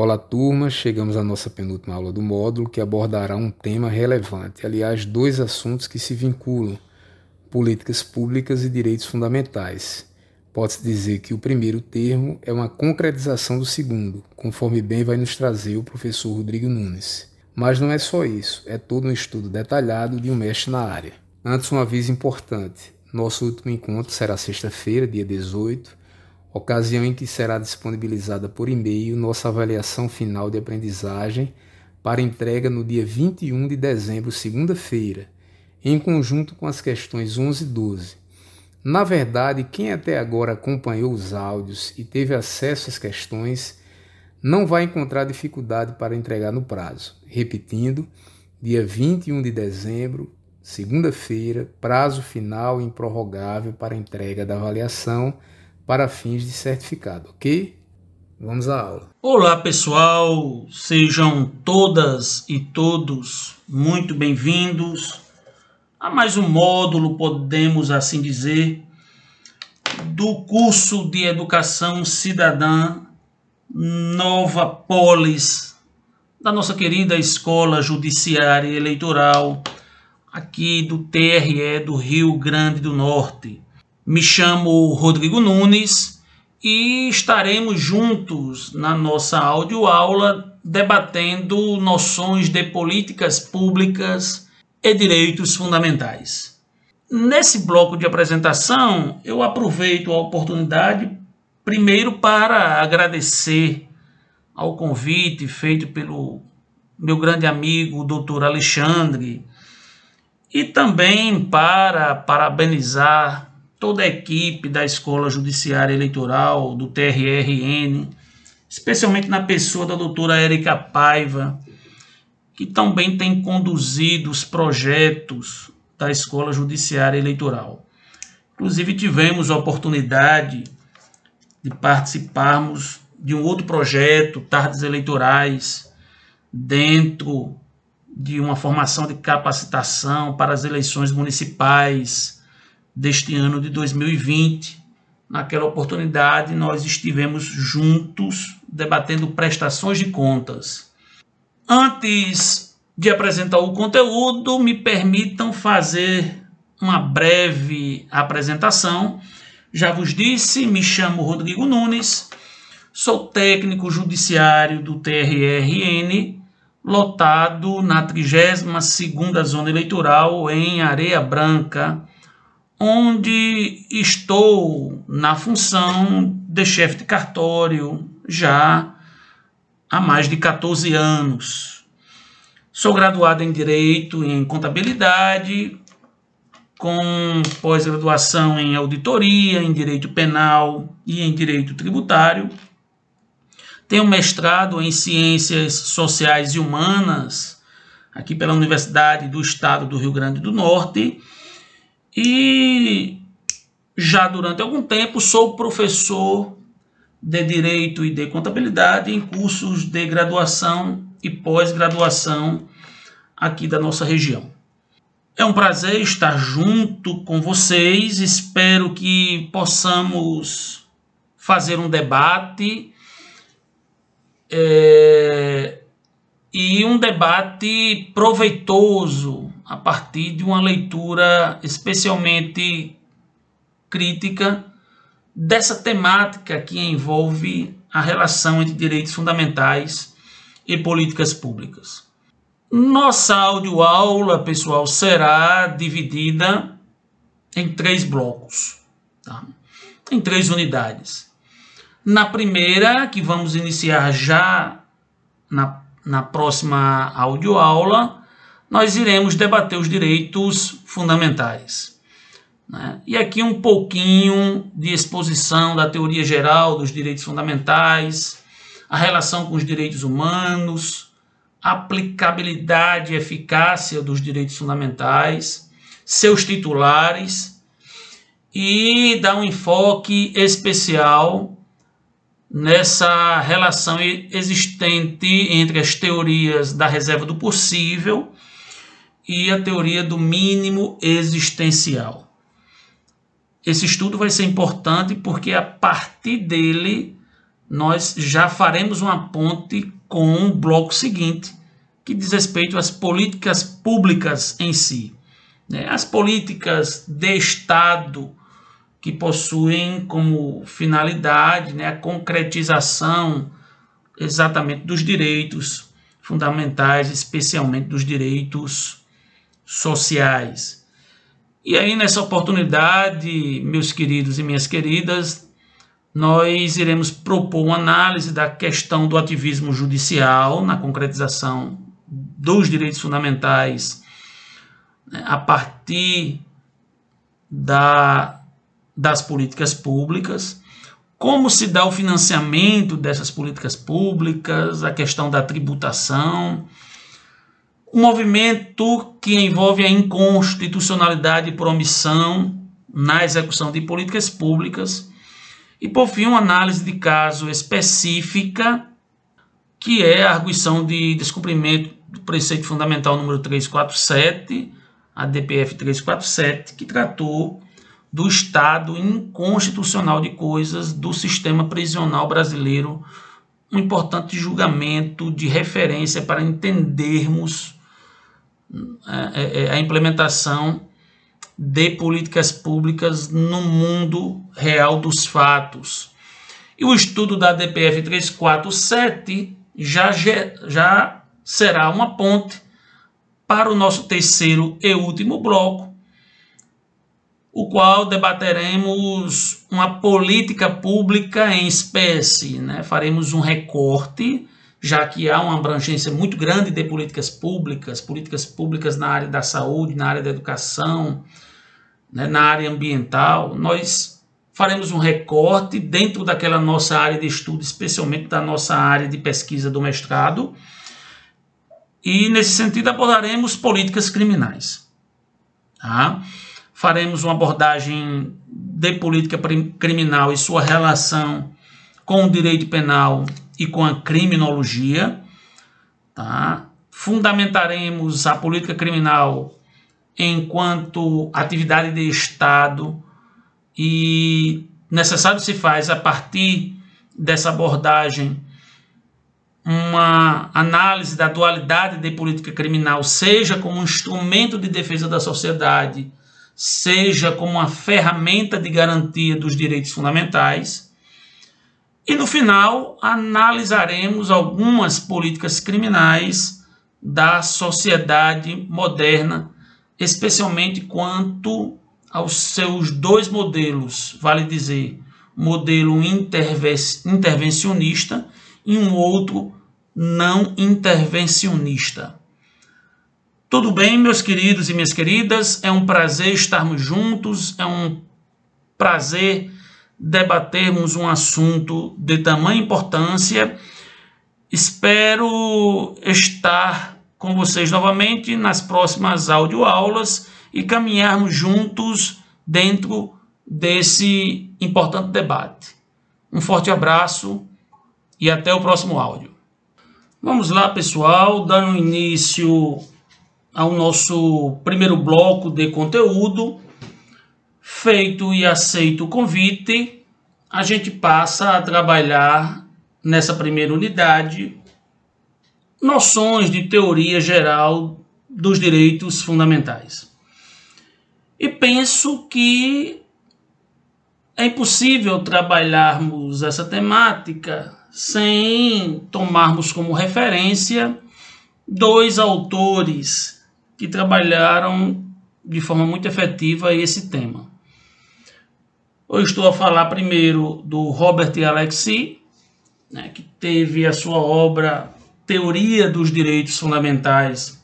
Olá, turma! Chegamos à nossa penúltima aula do módulo que abordará um tema relevante, aliás, dois assuntos que se vinculam: políticas públicas e direitos fundamentais. Pode-se dizer que o primeiro termo é uma concretização do segundo, conforme bem vai nos trazer o professor Rodrigo Nunes. Mas não é só isso, é todo um estudo detalhado de um mestre na área. Antes, um aviso importante: nosso último encontro será sexta-feira, dia 18 ocasião em que será disponibilizada por e-mail nossa avaliação final de aprendizagem para entrega no dia 21 de dezembro, segunda-feira, em conjunto com as questões 11 e 12. Na verdade, quem até agora acompanhou os áudios e teve acesso às questões não vai encontrar dificuldade para entregar no prazo. Repetindo, dia 21 de dezembro, segunda-feira, prazo final improrrogável para entrega da avaliação para fins de certificado, ok? Vamos à aula. Olá pessoal, sejam todas e todos muito bem-vindos a mais um módulo, podemos assim dizer, do curso de Educação Cidadã Nova Polis, da nossa querida Escola Judiciária Eleitoral, aqui do TRE do Rio Grande do Norte. Me chamo Rodrigo Nunes e estaremos juntos na nossa audioaula debatendo noções de políticas públicas e direitos fundamentais. Nesse bloco de apresentação, eu aproveito a oportunidade primeiro para agradecer ao convite feito pelo meu grande amigo, o doutor Alexandre, e também para parabenizar toda a equipe da Escola Judiciária Eleitoral, do TRRN, especialmente na pessoa da doutora Érica Paiva, que também tem conduzido os projetos da Escola Judiciária Eleitoral. Inclusive, tivemos a oportunidade de participarmos de um outro projeto, Tardes Eleitorais, dentro de uma formação de capacitação para as eleições municipais deste ano de 2020. Naquela oportunidade, nós estivemos juntos debatendo prestações de contas. Antes de apresentar o conteúdo, me permitam fazer uma breve apresentação. Já vos disse, me chamo Rodrigo Nunes, sou técnico judiciário do TRRN, lotado na 32ª Zona Eleitoral em Areia Branca, onde estou na função de chefe de cartório já há mais de 14 anos. Sou graduado em Direito e em Contabilidade, com pós-graduação em Auditoria, em Direito Penal e em Direito Tributário. Tenho mestrado em Ciências Sociais e Humanas, aqui pela Universidade do Estado do Rio Grande do Norte, e já durante algum tempo sou professor de Direito e de Contabilidade em cursos de graduação e pós-graduação aqui da nossa região. É um prazer estar junto com vocês. Espero que possamos fazer um debate é, e um debate proveitoso a partir de uma leitura especialmente crítica dessa temática que envolve a relação entre direitos fundamentais e políticas públicas. Nossa audioaula, pessoal, será dividida em três blocos, tá? em três unidades. Na primeira, que vamos iniciar já na, na próxima audioaula, nós iremos debater os direitos fundamentais. Né? E aqui um pouquinho de exposição da teoria geral dos direitos fundamentais, a relação com os direitos humanos, aplicabilidade e eficácia dos direitos fundamentais, seus titulares e dar um enfoque especial nessa relação existente entre as teorias da reserva do possível e a teoria do mínimo existencial. Esse estudo vai ser importante porque a partir dele nós já faremos uma ponte com o bloco seguinte, que diz respeito às políticas públicas em si. Né? As políticas de Estado que possuem como finalidade né, a concretização exatamente dos direitos fundamentais, especialmente dos direitos sociais. E aí, nessa oportunidade, meus queridos e minhas queridas, nós iremos propor uma análise da questão do ativismo judicial na concretização dos direitos fundamentais né, a partir da, das políticas públicas, como se dá o financiamento dessas políticas públicas, a questão da tributação, o movimento que envolve a inconstitucionalidade por omissão na execução de políticas públicas. E, por fim, uma análise de caso específica, que é a arguição de descumprimento do preceito fundamental número 347, a DPF 347, que tratou do estado inconstitucional de coisas do sistema prisional brasileiro, um importante julgamento de referência para entendermos é, é, é, a implementação de políticas públicas no mundo real dos fatos. E o estudo da DPF 347 já, já será uma ponte para o nosso terceiro e último bloco, o qual debateremos uma política pública em espécie. Né? Faremos um recorte já que há uma abrangência muito grande de políticas públicas, políticas públicas na área da saúde, na área da educação, né, na área ambiental, nós faremos um recorte dentro daquela nossa área de estudo, especialmente da nossa área de pesquisa do mestrado, e nesse sentido abordaremos políticas criminais. Tá? Faremos uma abordagem de política criminal e sua relação com o direito penal e com a criminologia. Tá? Fundamentaremos a política criminal enquanto atividade de Estado e necessário se faz a partir dessa abordagem uma análise da dualidade de política criminal, seja como um instrumento de defesa da sociedade, seja como uma ferramenta de garantia dos direitos fundamentais e no final, analisaremos algumas políticas criminais da sociedade moderna, especialmente quanto aos seus dois modelos, vale dizer, modelo intervencionista e um outro não intervencionista. Tudo bem, meus queridos e minhas queridas? É um prazer estarmos juntos, é um prazer debatermos um assunto de tamanha importância. Espero estar com vocês novamente nas próximas audioaulas e caminharmos juntos dentro desse importante debate. Um forte abraço e até o próximo áudio. Vamos lá, pessoal, dando início ao nosso primeiro bloco de conteúdo. Feito e aceito o convite, a gente passa a trabalhar nessa primeira unidade noções de teoria geral dos direitos fundamentais. E penso que é impossível trabalharmos essa temática sem tomarmos como referência dois autores que trabalharam de forma muito efetiva esse tema. Eu estou a falar primeiro do Robert Alexi, né, que teve a sua obra Teoria dos Direitos Fundamentais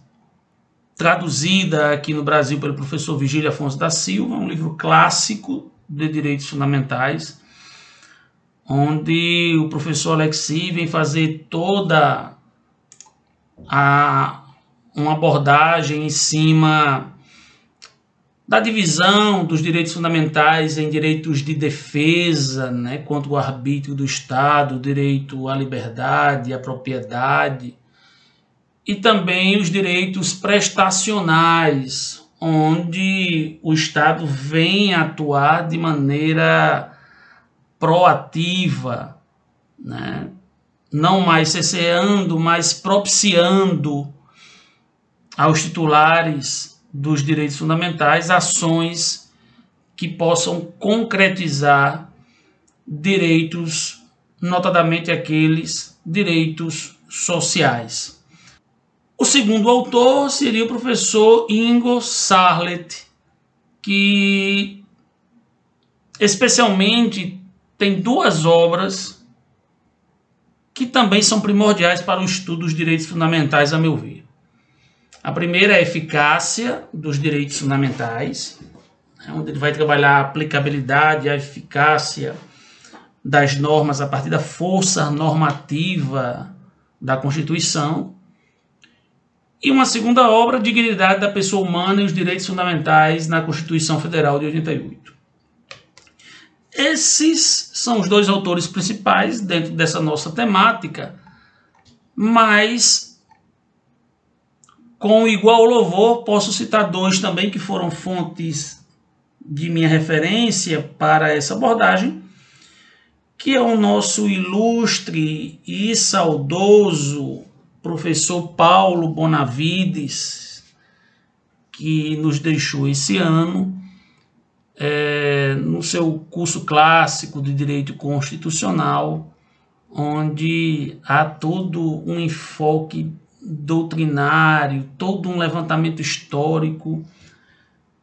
traduzida aqui no Brasil pelo professor Vigílio Afonso da Silva, um livro clássico de direitos fundamentais, onde o professor Alexi vem fazer toda a uma abordagem em cima da divisão dos direitos fundamentais em direitos de defesa, né, quanto ao arbítrio do Estado, direito à liberdade, à propriedade, e também os direitos prestacionais, onde o Estado vem atuar de maneira proativa né? não mais cesseando, mas propiciando aos titulares dos direitos fundamentais ações que possam concretizar direitos, notadamente aqueles direitos sociais. O segundo autor seria o professor Ingo Sarlet, que especialmente tem duas obras que também são primordiais para o estudo dos direitos fundamentais, a meu ver. A primeira é a eficácia dos direitos fundamentais, né, onde ele vai trabalhar a aplicabilidade, a eficácia das normas a partir da força normativa da Constituição. E uma segunda obra, Dignidade da Pessoa Humana e os Direitos Fundamentais na Constituição Federal de 88. Esses são os dois autores principais dentro dessa nossa temática, mas com igual louvor posso citar dois também que foram fontes de minha referência para essa abordagem, que é o nosso ilustre e saudoso professor Paulo Bonavides, que nos deixou esse ano, é, no seu curso clássico de Direito Constitucional, onde há todo um enfoque doutrinário, todo um levantamento histórico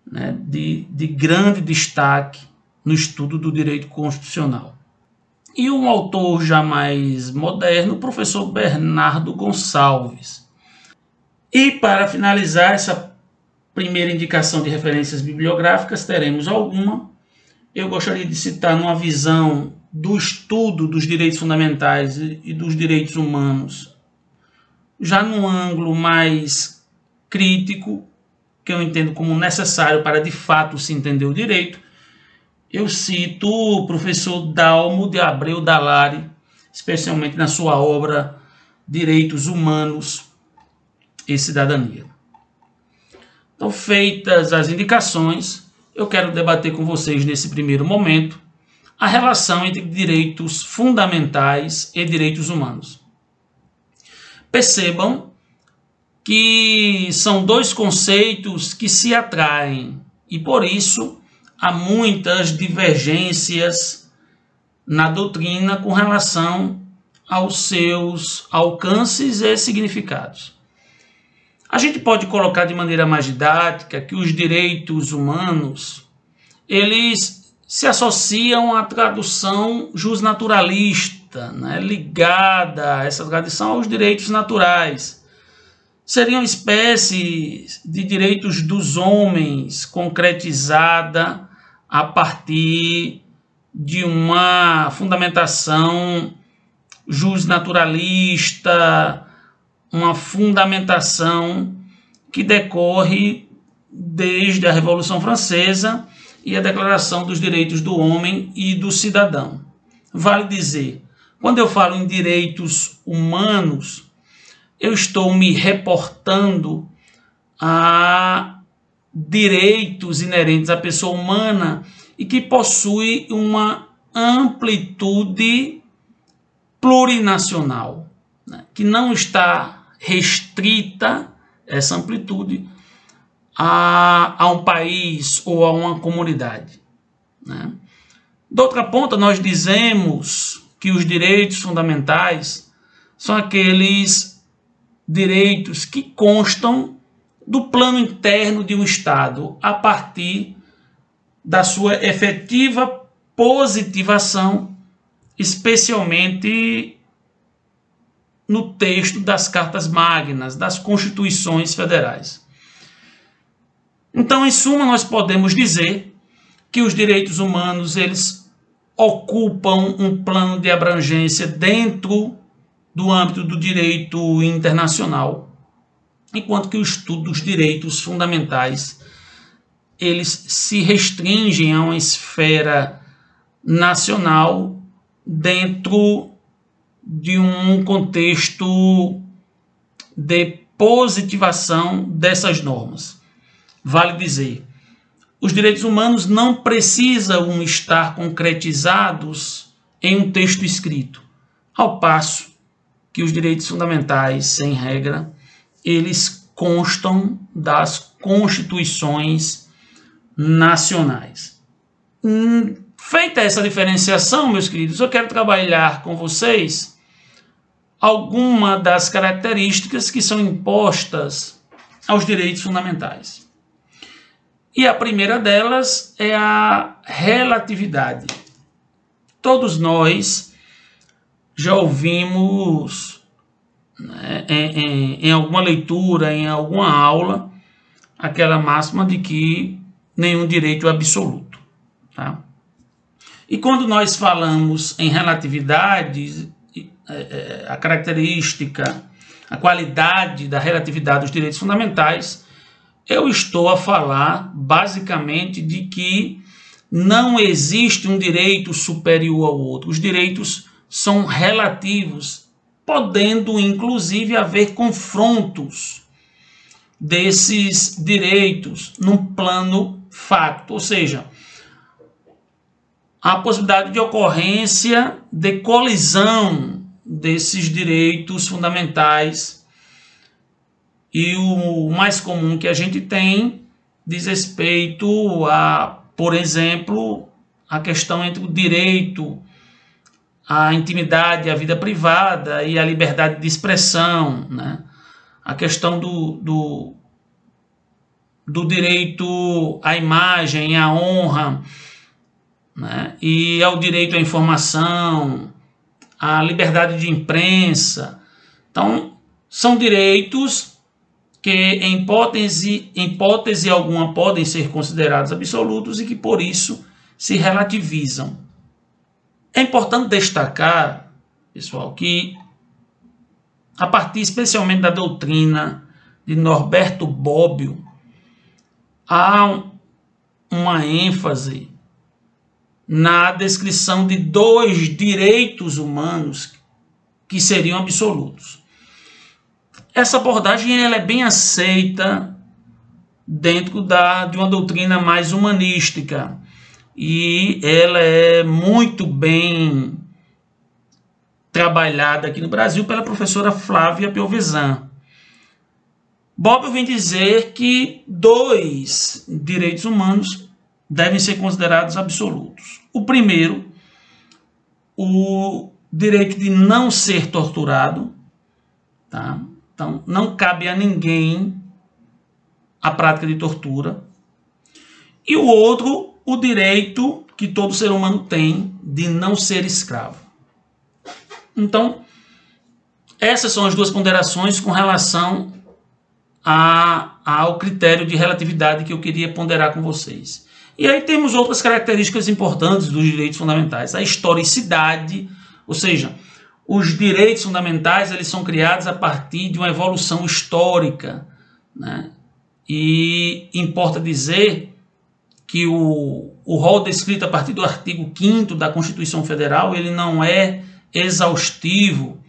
né, de, de grande destaque no estudo do direito constitucional. E um autor já mais moderno, o professor Bernardo Gonçalves. E para finalizar essa primeira indicação de referências bibliográficas, teremos alguma. Eu gostaria de citar numa visão do estudo dos direitos fundamentais e dos direitos humanos, já num ângulo mais crítico, que eu entendo como necessário para de fato se entender o direito, eu cito o professor Dalmo de Abreu Dalari, especialmente na sua obra Direitos Humanos e Cidadania. Então, feitas as indicações, eu quero debater com vocês nesse primeiro momento a relação entre direitos fundamentais e direitos humanos. Percebam que são dois conceitos que se atraem e por isso há muitas divergências na doutrina com relação aos seus alcances e significados. A gente pode colocar de maneira mais didática que os direitos humanos eles se associam à tradução justnaturalista, né, ligada a essa tradição aos direitos naturais. Seria uma espécie de direitos dos homens concretizada a partir de uma fundamentação justnaturalista, uma fundamentação que decorre desde a Revolução Francesa e a Declaração dos Direitos do Homem e do Cidadão. Vale dizer, quando eu falo em direitos humanos, eu estou me reportando a direitos inerentes à pessoa humana e que possui uma amplitude plurinacional, né? que não está restrita essa amplitude a, a um país ou a uma comunidade. Né? De outra ponta, nós dizemos que os direitos fundamentais são aqueles direitos que constam do plano interno de um Estado a partir da sua efetiva positivação, especialmente no texto das cartas magnas, das constituições federais. Então, em suma, nós podemos dizer que os direitos humanos eles ocupam um plano de abrangência dentro do âmbito do direito internacional, enquanto que o estudo dos direitos fundamentais eles se restringem a uma esfera nacional dentro de um contexto de positivação dessas normas. Vale dizer, os direitos humanos não precisam estar concretizados em um texto escrito ao passo que os direitos fundamentais, sem regra, eles constam das constituições nacionais. Hum, feita essa diferenciação, meus queridos, eu quero trabalhar com vocês alguma das características que são impostas aos direitos fundamentais. E a primeira delas é a relatividade. Todos nós já ouvimos né, em, em, em alguma leitura, em alguma aula, aquela máxima de que nenhum direito é absoluto. Tá? E quando nós falamos em relatividade, é, é, a característica, a qualidade da relatividade dos direitos fundamentais, eu estou a falar basicamente de que não existe um direito superior ao outro. Os direitos são relativos, podendo inclusive haver confrontos desses direitos num plano facto, ou seja, a possibilidade de ocorrência de colisão desses direitos fundamentais. E o mais comum que a gente tem diz respeito a, por exemplo, a questão entre o direito à intimidade, à vida privada e à liberdade de expressão, né? a questão do, do, do direito à imagem, à honra, né? e ao direito à informação, à liberdade de imprensa. Então, são direitos que, em hipótese, hipótese alguma, podem ser considerados absolutos e que, por isso, se relativizam. É importante destacar, pessoal, que a partir especialmente da doutrina de Norberto Bobbio, há uma ênfase na descrição de dois direitos humanos que seriam absolutos. Essa abordagem ela é bem aceita dentro da, de uma doutrina mais humanística e ela é muito bem trabalhada aqui no Brasil pela professora Flávia Piovesan. Bob vem dizer que dois direitos humanos devem ser considerados absolutos. O primeiro, o direito de não ser torturado, tá? Então, não cabe a ninguém a prática de tortura. E o outro, o direito que todo ser humano tem de não ser escravo. Então, essas são as duas ponderações com relação a, ao critério de relatividade que eu queria ponderar com vocês. E aí temos outras características importantes dos direitos fundamentais. A historicidade, ou seja, os direitos fundamentais eles são criados a partir de uma evolução histórica. Né? E importa dizer que o, o rol descrito a partir do artigo 5 da Constituição Federal ele não é exaustivo.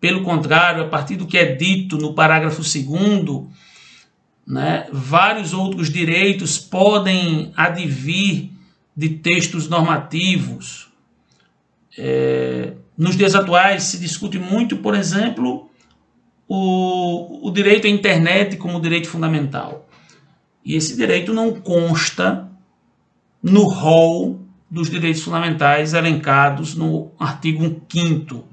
Pelo contrário, a partir do que é dito no parágrafo 2 né? Vários outros direitos podem advir de textos normativos. É, nos dias atuais se discute muito, por exemplo, o, o direito à internet como direito fundamental. E esse direito não consta no rol dos direitos fundamentais elencados no artigo 5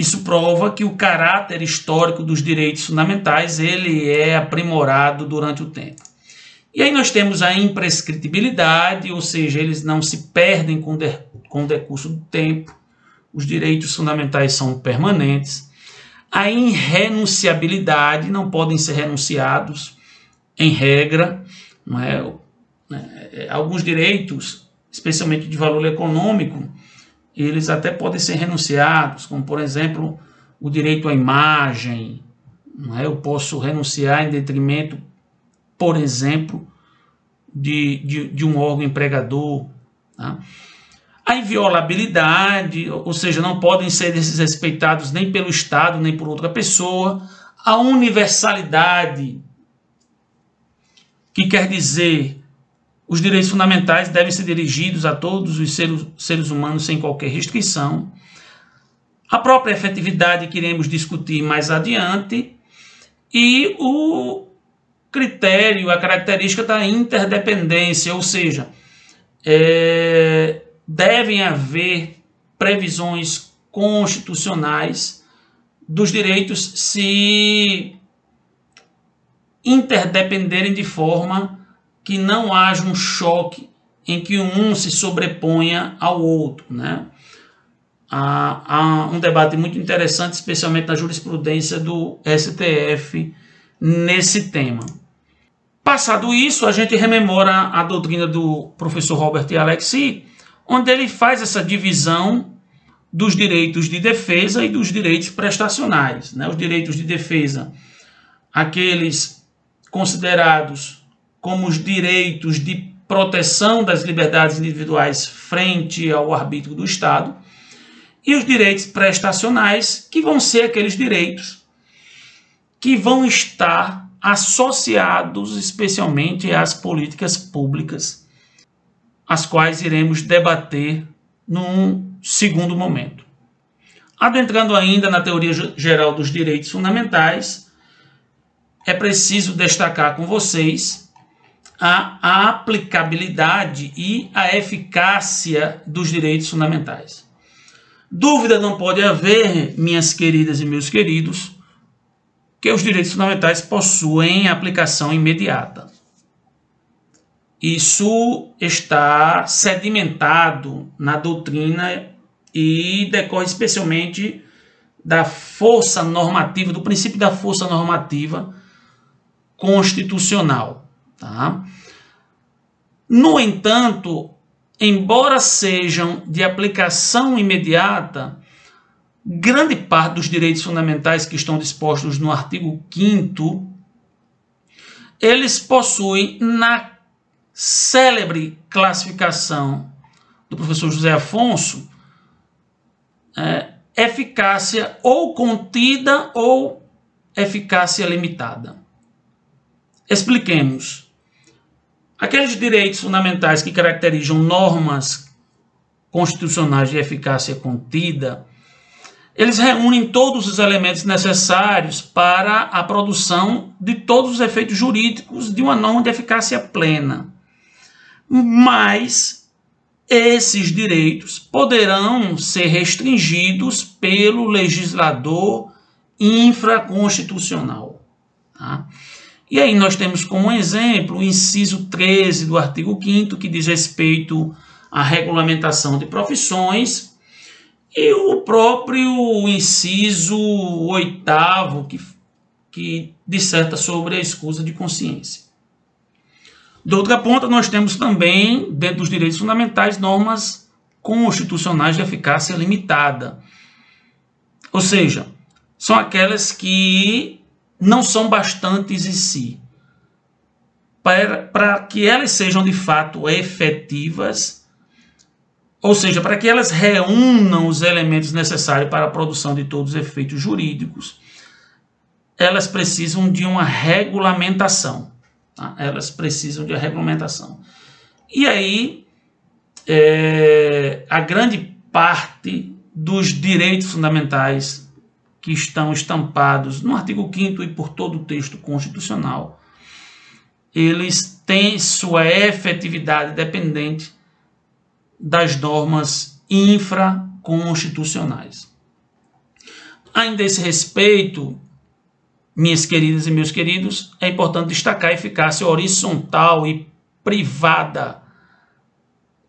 isso prova que o caráter histórico dos direitos fundamentais ele é aprimorado durante o tempo. E aí nós temos a imprescritibilidade, ou seja, eles não se perdem com, de, com o decurso do tempo. Os direitos fundamentais são permanentes. A irrenunciabilidade, não podem ser renunciados em regra. Não é? é alguns direitos, especialmente de valor econômico, eles até podem ser renunciados, como por exemplo o direito à imagem. Não é? Eu posso renunciar em detrimento, por exemplo, de, de, de um órgão empregador. Tá? A inviolabilidade, ou seja, não podem ser desrespeitados nem pelo Estado, nem por outra pessoa. A universalidade, que quer dizer os direitos fundamentais devem ser dirigidos a todos os seres, seres humanos sem qualquer restrição. a própria efetividade que iremos discutir mais adiante e o critério, a característica da interdependência, ou seja, é, devem haver previsões constitucionais dos direitos se interdependerem de forma que não haja um choque em que um se sobreponha ao outro. Né? Há, há um debate muito interessante, especialmente na jurisprudência do STF, nesse tema. Passado isso, a gente rememora a doutrina do professor Robert Alexi, onde ele faz essa divisão dos direitos de defesa e dos direitos prestacionais. Né? Os direitos de defesa, aqueles considerados como os direitos de proteção das liberdades individuais frente ao arbítrio do Estado, e os direitos prestacionais, que vão ser aqueles direitos que vão estar associados especialmente às políticas públicas, as quais iremos debater num segundo momento. Adentrando ainda na teoria geral dos direitos fundamentais, é preciso destacar com vocês a, aplicabilidade e a eficácia dos direitos fundamentais. Dúvida não pode haver, minhas queridas e meus queridos, que os direitos fundamentais possuem aplicação imediata. Isso está sedimentado na doutrina e decorre especialmente da força normativa, do princípio da força normativa constitucional. Tá? No entanto, embora sejam de aplicação imediata, grande parte dos direitos fundamentais que estão dispostos no artigo 5 eles possuem na célebre classificação do professor José Afonso é, eficácia ou contida ou eficácia limitada. Expliquemos. Aqueles direitos fundamentais que caracterizam normas constitucionais de eficácia contida eles reúnem todos os elementos necessários para a produção de todos os efeitos jurídicos de uma norma de eficácia plena. Mas esses direitos poderão ser restringidos pelo legislador infraconstitucional. Tá? E aí nós temos como exemplo o inciso 13 do artigo 5 que diz respeito à regulamentação de profissões e o próprio inciso oitavo, que, que disserta sobre a escusa de consciência. De outra ponta, nós temos também, dentro dos direitos fundamentais, normas constitucionais de eficácia limitada. Ou seja, são aquelas que não são bastantes em si. Para, para que elas sejam de fato efetivas, ou seja, para que elas reúnam os elementos necessários para a produção de todos os efeitos jurídicos, elas precisam de uma regulamentação. Tá? Elas precisam de uma regulamentação. E aí, é, a grande parte dos direitos fundamentais que estão estampados no artigo 5 e por todo o texto constitucional, eles têm sua efetividade dependente das normas infraconstitucionais. Ainda a esse respeito, minhas queridas e meus queridos, é importante destacar a eficácia horizontal e privada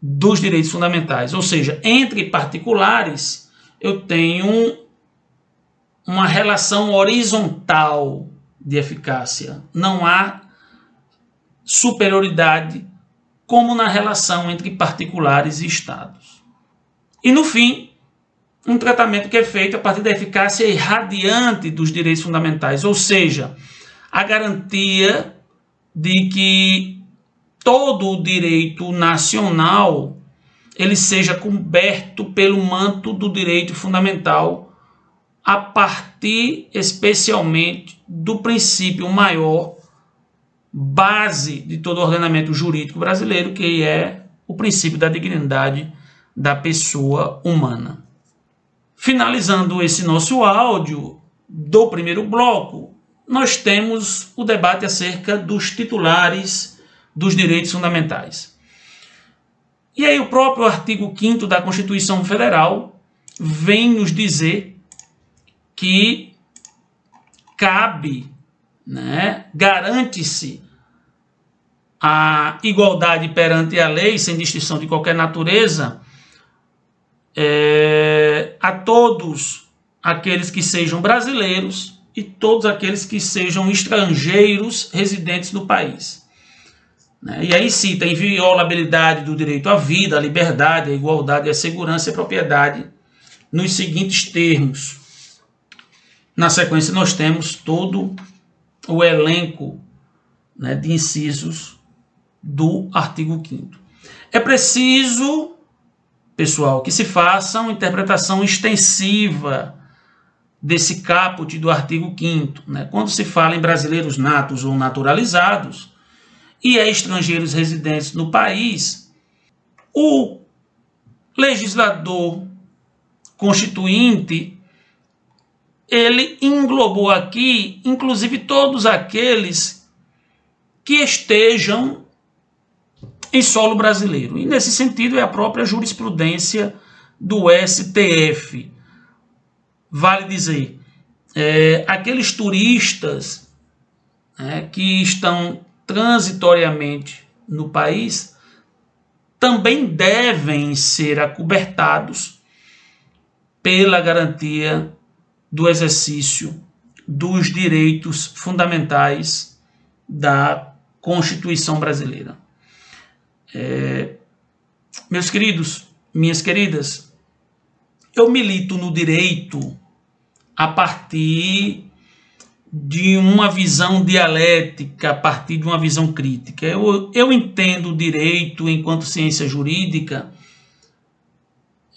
dos direitos fundamentais. Ou seja, entre particulares, eu tenho uma relação horizontal de eficácia. Não há superioridade como na relação entre particulares e estados. E no fim, um tratamento que é feito a partir da eficácia irradiante dos direitos fundamentais, ou seja, a garantia de que todo o direito nacional ele seja coberto pelo manto do direito fundamental a partir especialmente do princípio maior base de todo o ordenamento jurídico brasileiro, que é o princípio da dignidade da pessoa humana. finalizando esse nosso áudio do primeiro bloco, nós temos o debate acerca dos titulares dos direitos fundamentais. E aí, o próprio artigo 5 da Constituição Federal vem nos dizer que cabe, né, garante-se a igualdade perante a lei, sem distinção de qualquer natureza, é, a todos aqueles que sejam brasileiros e todos aqueles que sejam estrangeiros residentes no país. Né? E aí cita inviolabilidade do direito à vida, à liberdade, à igualdade, à segurança e à propriedade, nos seguintes termos. Na sequência, nós temos todo elenco né, de incisos do artigo 5. É preciso pessoal, que se faça uma interpretação extensiva desse caput do artigo 5 né? Quando se fala em brasileiros natos ou naturalizados e é estrangeiros residentes no país, o legislador constituinte ele englobou aqui, inclusive todos aqueles que estejam em solo brasileiro. E nesse sentido é a própria jurisprudência do STF. Vale dizer, é, aqueles turistas é, que estão transitoriamente no país também devem ser acobertados pela garantia do exercício dos direitos fundamentais da Constituição brasileira. É, meus queridos, minhas queridas, eu milito no direito a partir de uma visão dialética, a partir de uma visão crítica. Eu, eu entendo o direito enquanto ciência jurídica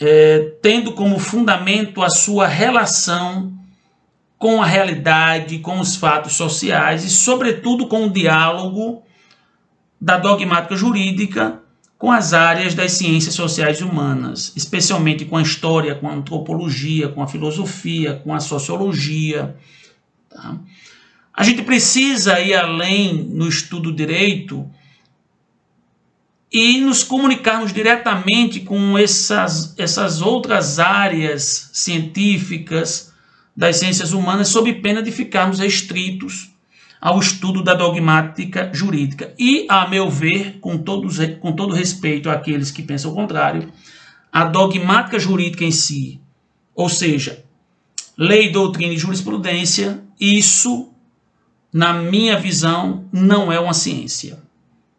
é, tendo como fundamento a sua relação com a realidade, com os fatos sociais e, sobretudo, com o diálogo da dogmática jurídica com as áreas das ciências sociais humanas, especialmente com a história, com a antropologia, com a filosofia, com a sociologia. Tá? A gente precisa ir além no estudo do direito e nos comunicarmos diretamente com essas, essas outras áreas científicas das ciências humanas, sob pena de ficarmos restritos ao estudo da dogmática jurídica. E, a meu ver, com, todos, com todo respeito àqueles que pensam o contrário, a dogmática jurídica em si, ou seja, lei, doutrina e jurisprudência, isso, na minha visão, não é uma ciência.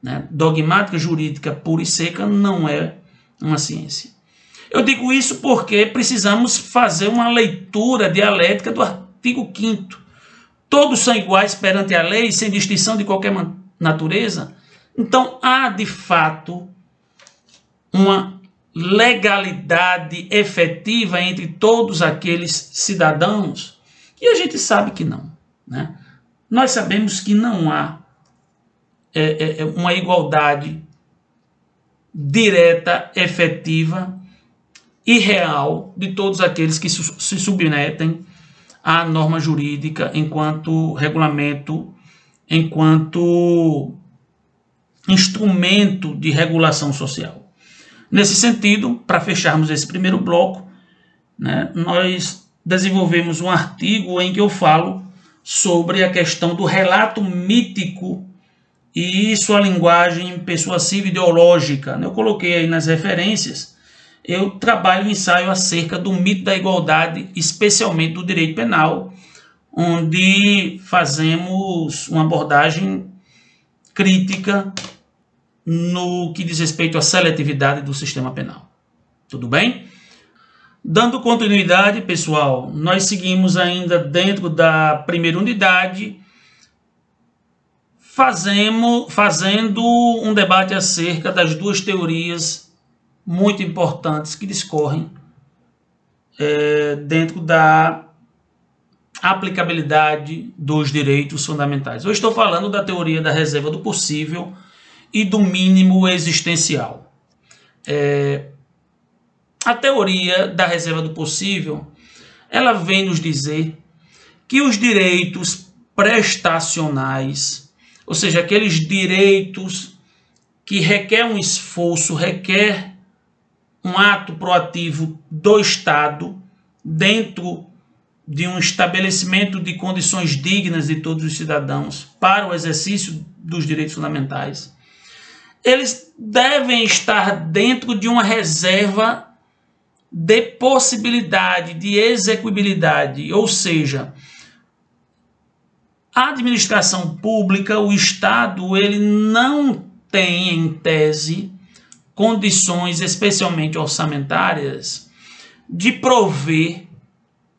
Né? Dogmática jurídica pura e seca não é uma ciência. Eu digo isso porque precisamos fazer uma leitura dialética do artigo 5 todos são iguais perante a lei, sem distinção de qualquer natureza. Então há de fato uma legalidade efetiva entre todos aqueles cidadãos e a gente sabe que não. Né? Nós sabemos que não há é, é, é uma igualdade direta, efetiva e real de todos aqueles que se submetem a norma jurídica enquanto regulamento, enquanto instrumento de regulação social. Nesse sentido, para fecharmos esse primeiro bloco, né, nós desenvolvemos um artigo em que eu falo sobre a questão do relato mítico e sua linguagem persuasiva ideológica. Eu coloquei aí nas referências eu trabalho um ensaio acerca do mito da igualdade, especialmente do direito penal, onde fazemos uma abordagem crítica no que diz respeito à seletividade do sistema penal. Tudo bem? Dando continuidade, pessoal, nós seguimos ainda dentro da primeira unidade, fazemos, fazendo um debate acerca das duas teorias muito importantes que discorrem é, dentro da aplicabilidade dos direitos fundamentais. Eu estou falando da teoria da reserva do possível e do mínimo existencial. É, a teoria da reserva do possível ela vem nos dizer que os direitos prestacionais, ou seja, aqueles direitos que requer um esforço, requer um ato proativo do Estado dentro de um estabelecimento de condições dignas de todos os cidadãos para o exercício dos direitos fundamentais, eles devem estar dentro de uma reserva de possibilidade de execuibilidade, ou seja, a administração pública, o Estado, ele não tem em tese condições especialmente orçamentárias de prover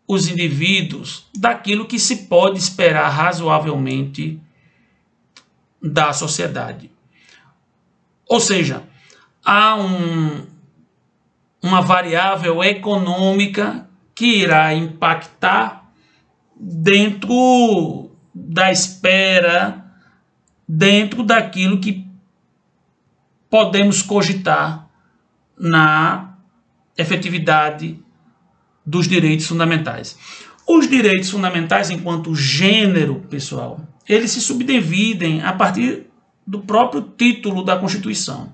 os indivíduos daquilo que se pode esperar razoavelmente da sociedade. Ou seja, há um, uma variável econômica que irá impactar dentro da espera, dentro daquilo que podemos cogitar na efetividade dos direitos fundamentais. Os direitos fundamentais, enquanto gênero, pessoal, eles se subdividem a partir do próprio título da Constituição.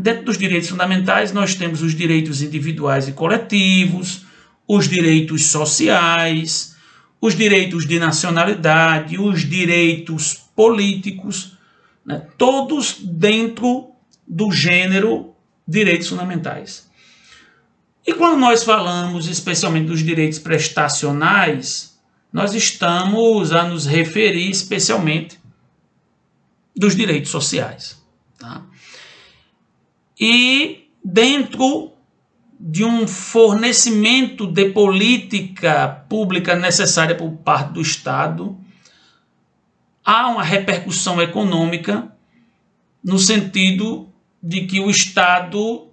Dentro dos direitos fundamentais, nós temos os direitos individuais e coletivos, os direitos sociais, os direitos de nacionalidade, os direitos políticos, né? todos dentro do gênero direitos fundamentais. E quando nós falamos especialmente dos direitos prestacionais, nós estamos a nos referir especialmente dos direitos sociais. Tá? E dentro de um fornecimento de política pública necessária por parte do Estado, há uma repercussão econômica no sentido de que o Estado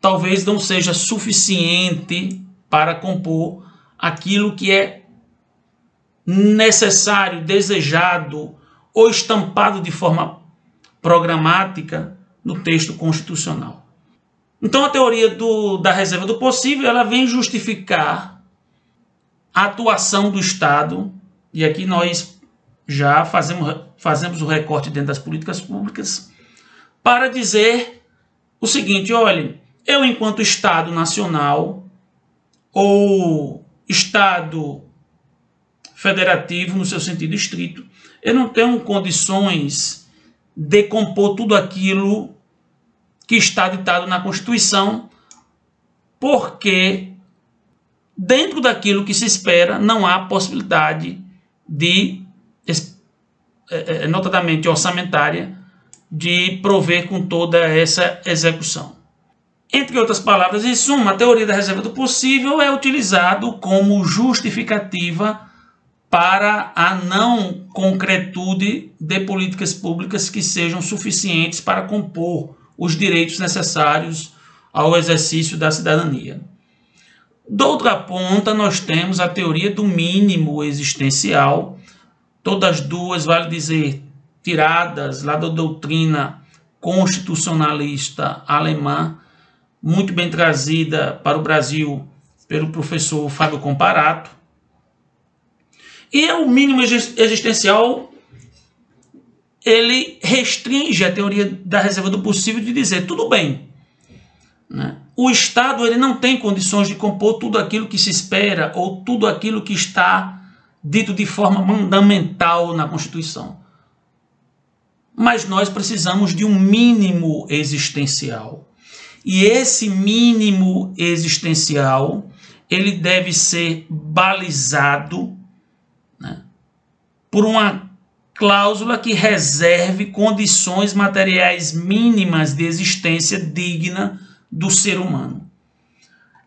talvez não seja suficiente para compor aquilo que é necessário, desejado ou estampado de forma programática no texto constitucional. Então a teoria do, da reserva do possível ela vem justificar a atuação do Estado, e aqui nós já fazemos, fazemos o recorte dentro das políticas públicas, para dizer o seguinte: olhe, eu, enquanto Estado nacional ou Estado federativo, no seu sentido estrito, eu não tenho condições de compor tudo aquilo que está ditado na Constituição, porque dentro daquilo que se espera não há possibilidade de, é, é, notadamente orçamentária, de prover com toda essa execução. Entre outras palavras, em suma, a teoria da reserva do possível é utilizado como justificativa para a não concretude de políticas públicas que sejam suficientes para compor os direitos necessários ao exercício da cidadania. Da outra ponta, nós temos a teoria do mínimo existencial, todas duas, vale dizer, tiradas lá da doutrina constitucionalista alemã, muito bem trazida para o Brasil pelo professor Fábio Comparato. E o mínimo existencial ele restringe a teoria da reserva do possível de dizer tudo bem. Né? O Estado ele não tem condições de compor tudo aquilo que se espera ou tudo aquilo que está dito de forma mandamental na Constituição mas nós precisamos de um mínimo existencial. E esse mínimo existencial, ele deve ser balizado né, por uma cláusula que reserve condições materiais mínimas de existência digna do ser humano.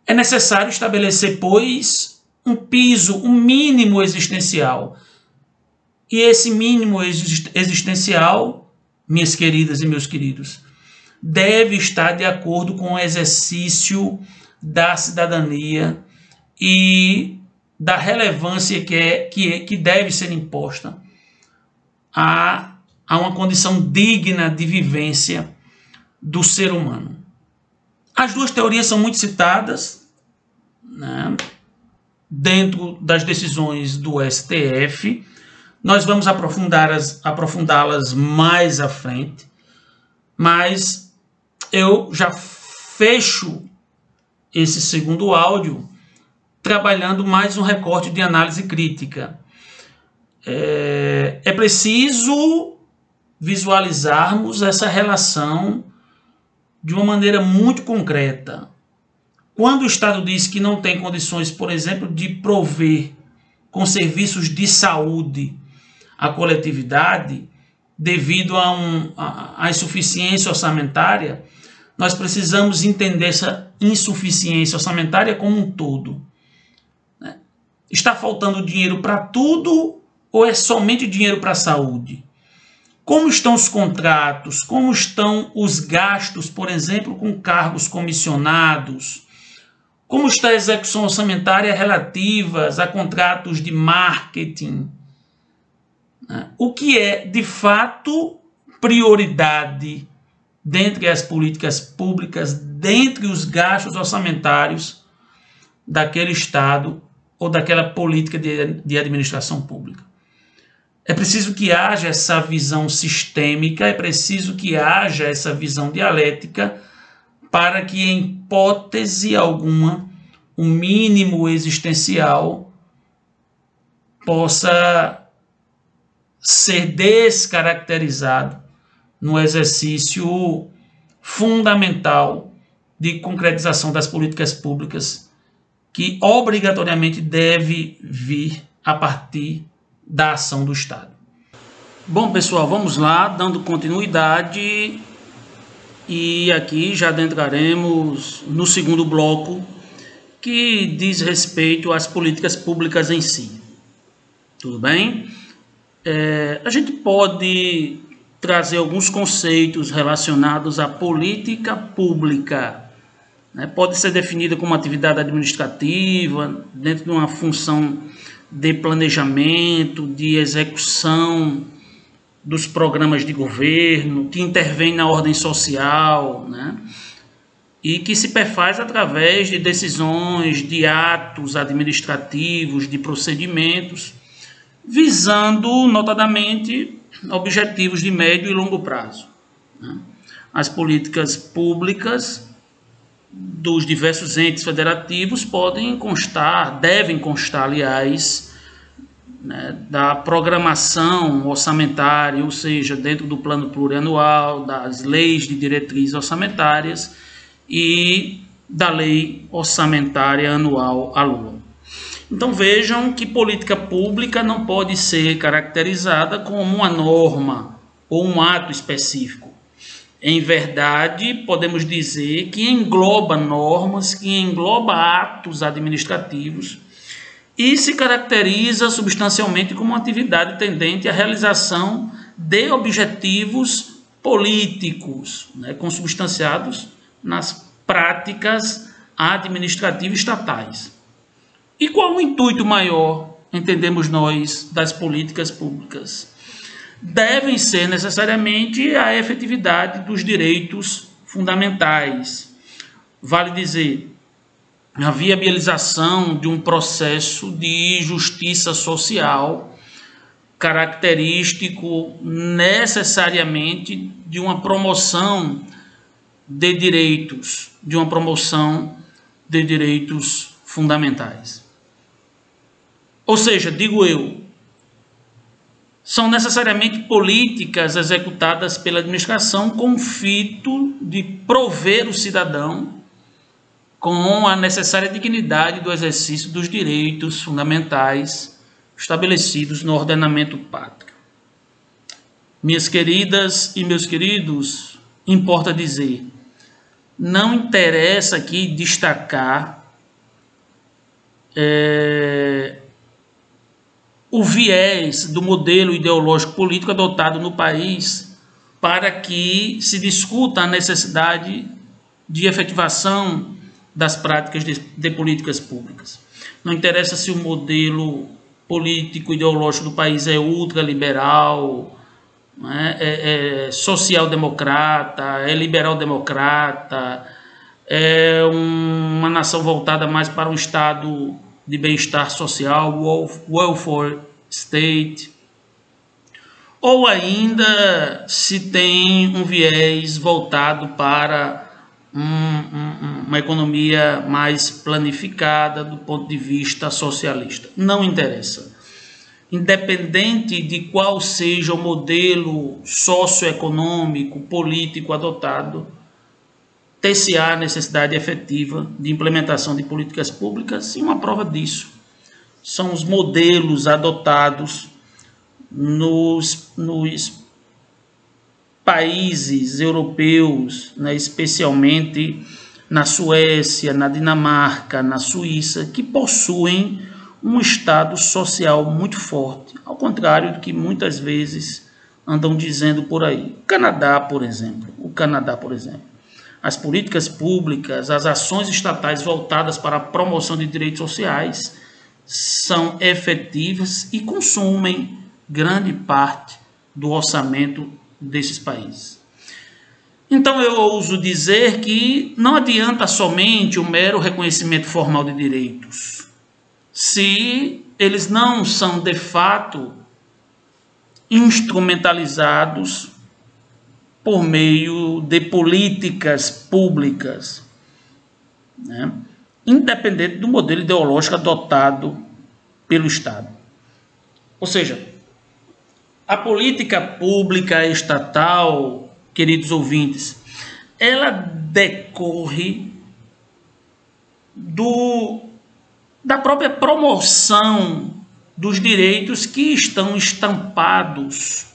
É necessário estabelecer, pois, um piso, um mínimo existencial. E esse mínimo existencial minhas queridas e meus queridos, deve estar de acordo com o exercício da cidadania e da relevância que, é, que, é, que deve ser imposta a, a uma condição digna de vivência do ser humano. As duas teorias são muito citadas, né? dentro das decisões do STF. Nós vamos aprofundá-las aprofundá mais à frente, mas eu já fecho esse segundo áudio trabalhando mais um recorte de análise crítica. É, é preciso visualizarmos essa relação de uma maneira muito concreta. Quando o Estado diz que não tem condições, por exemplo, de prover com serviços de saúde a coletividade, devido a, um, insuficiência orçamentária, nós precisamos entender essa insuficiência orçamentária como um todo. Né? Está faltando dinheiro para tudo ou é somente dinheiro para a saúde? Como estão os contratos? Como estão os gastos, por exemplo, com cargos comissionados? Como está a execução orçamentária relativas a contratos de marketing? Né? O que é, de fato, prioridade dentre as políticas públicas, dentre os gastos orçamentários daquele Estado ou daquela política de, de administração pública. É preciso que haja essa visão sistêmica, é preciso que haja essa visão dialética para que, em hipótese alguma, o mínimo existencial possa ser descaracterizado no exercício fundamental de concretização das políticas públicas que obrigatoriamente deve vir a partir da ação do Estado. Bom, pessoal, vamos lá, dando continuidade e aqui já adentraremos no segundo bloco que diz respeito às políticas públicas em si. Tudo bem? É, a gente pode trazer alguns conceitos relacionados à política pública. Né? Pode ser definida como atividade administrativa, dentro de uma função de planejamento, de execução dos programas de governo, que intervém na ordem social, né? e que se perfaz através de decisões, de atos administrativos, de procedimentos, visando, notadamente, objetivos de médio e longo prazo. Né? As políticas públicas dos diversos entes federativos podem constar, devem constar, aliás, né, da programação orçamentária, ou seja, dentro do plano plurianual, das leis de diretrizes orçamentárias e da lei orçamentária anual à Lua. Então vejam que política pública não pode ser caracterizada como uma norma ou um ato específico. Em verdade, podemos dizer que engloba normas, que engloba atos administrativos e se caracteriza substancialmente como uma atividade tendente à realização de objetivos políticos, né, consubstanciados nas práticas administrativas estatais. E qual o intuito maior, entendemos nós, das políticas públicas? Devem ser necessariamente a efetividade dos direitos fundamentais. Vale dizer, a viabilização de um processo de justiça social característico necessariamente de uma promoção de direitos, de uma promoção de direitos fundamentais. Ou seja, digo eu, são necessariamente políticas executadas pela administração com o fito de prover o cidadão com a necessária dignidade do exercício dos direitos fundamentais estabelecidos no ordenamento pátrio. Minhas queridas e meus queridos, importa dizer, não interessa aqui destacar é, o viés do modelo ideológico político adotado no país para que se discuta a necessidade de efetivação das práticas de, de políticas públicas. Não interessa se o modelo político ideológico do país é ultraliberal, é, é, é social-democrata, é liberal-democrata, é uma nação voltada mais para um Estado de bem-estar social, welfare state, ou ainda se tem um viés voltado para um, um, uma economia mais planificada do ponto de vista socialista. Não interessa. Independente de qual seja o modelo socioeconômico, político adotado, ter-se-á necessidade efetiva de implementação de políticas públicas e uma prova disso são os modelos adotados nos, nos países europeus, né, especialmente na Suécia, na Dinamarca, na Suíça, que possuem um estado social muito forte, ao contrário do que muitas vezes andam dizendo por aí. O Canadá, por exemplo, o Canadá, por exemplo as políticas públicas, as ações estatais voltadas para a promoção de direitos sociais são efetivas e consumem grande parte do orçamento desses países. Então eu ouso dizer que não adianta somente o mero reconhecimento formal de direitos, se eles não são de fato instrumentalizados por meio de políticas públicas, né? independente do modelo ideológico adotado pelo Estado. Ou seja, a política pública estatal, queridos ouvintes, ela decorre do, da própria promoção dos direitos que estão estampados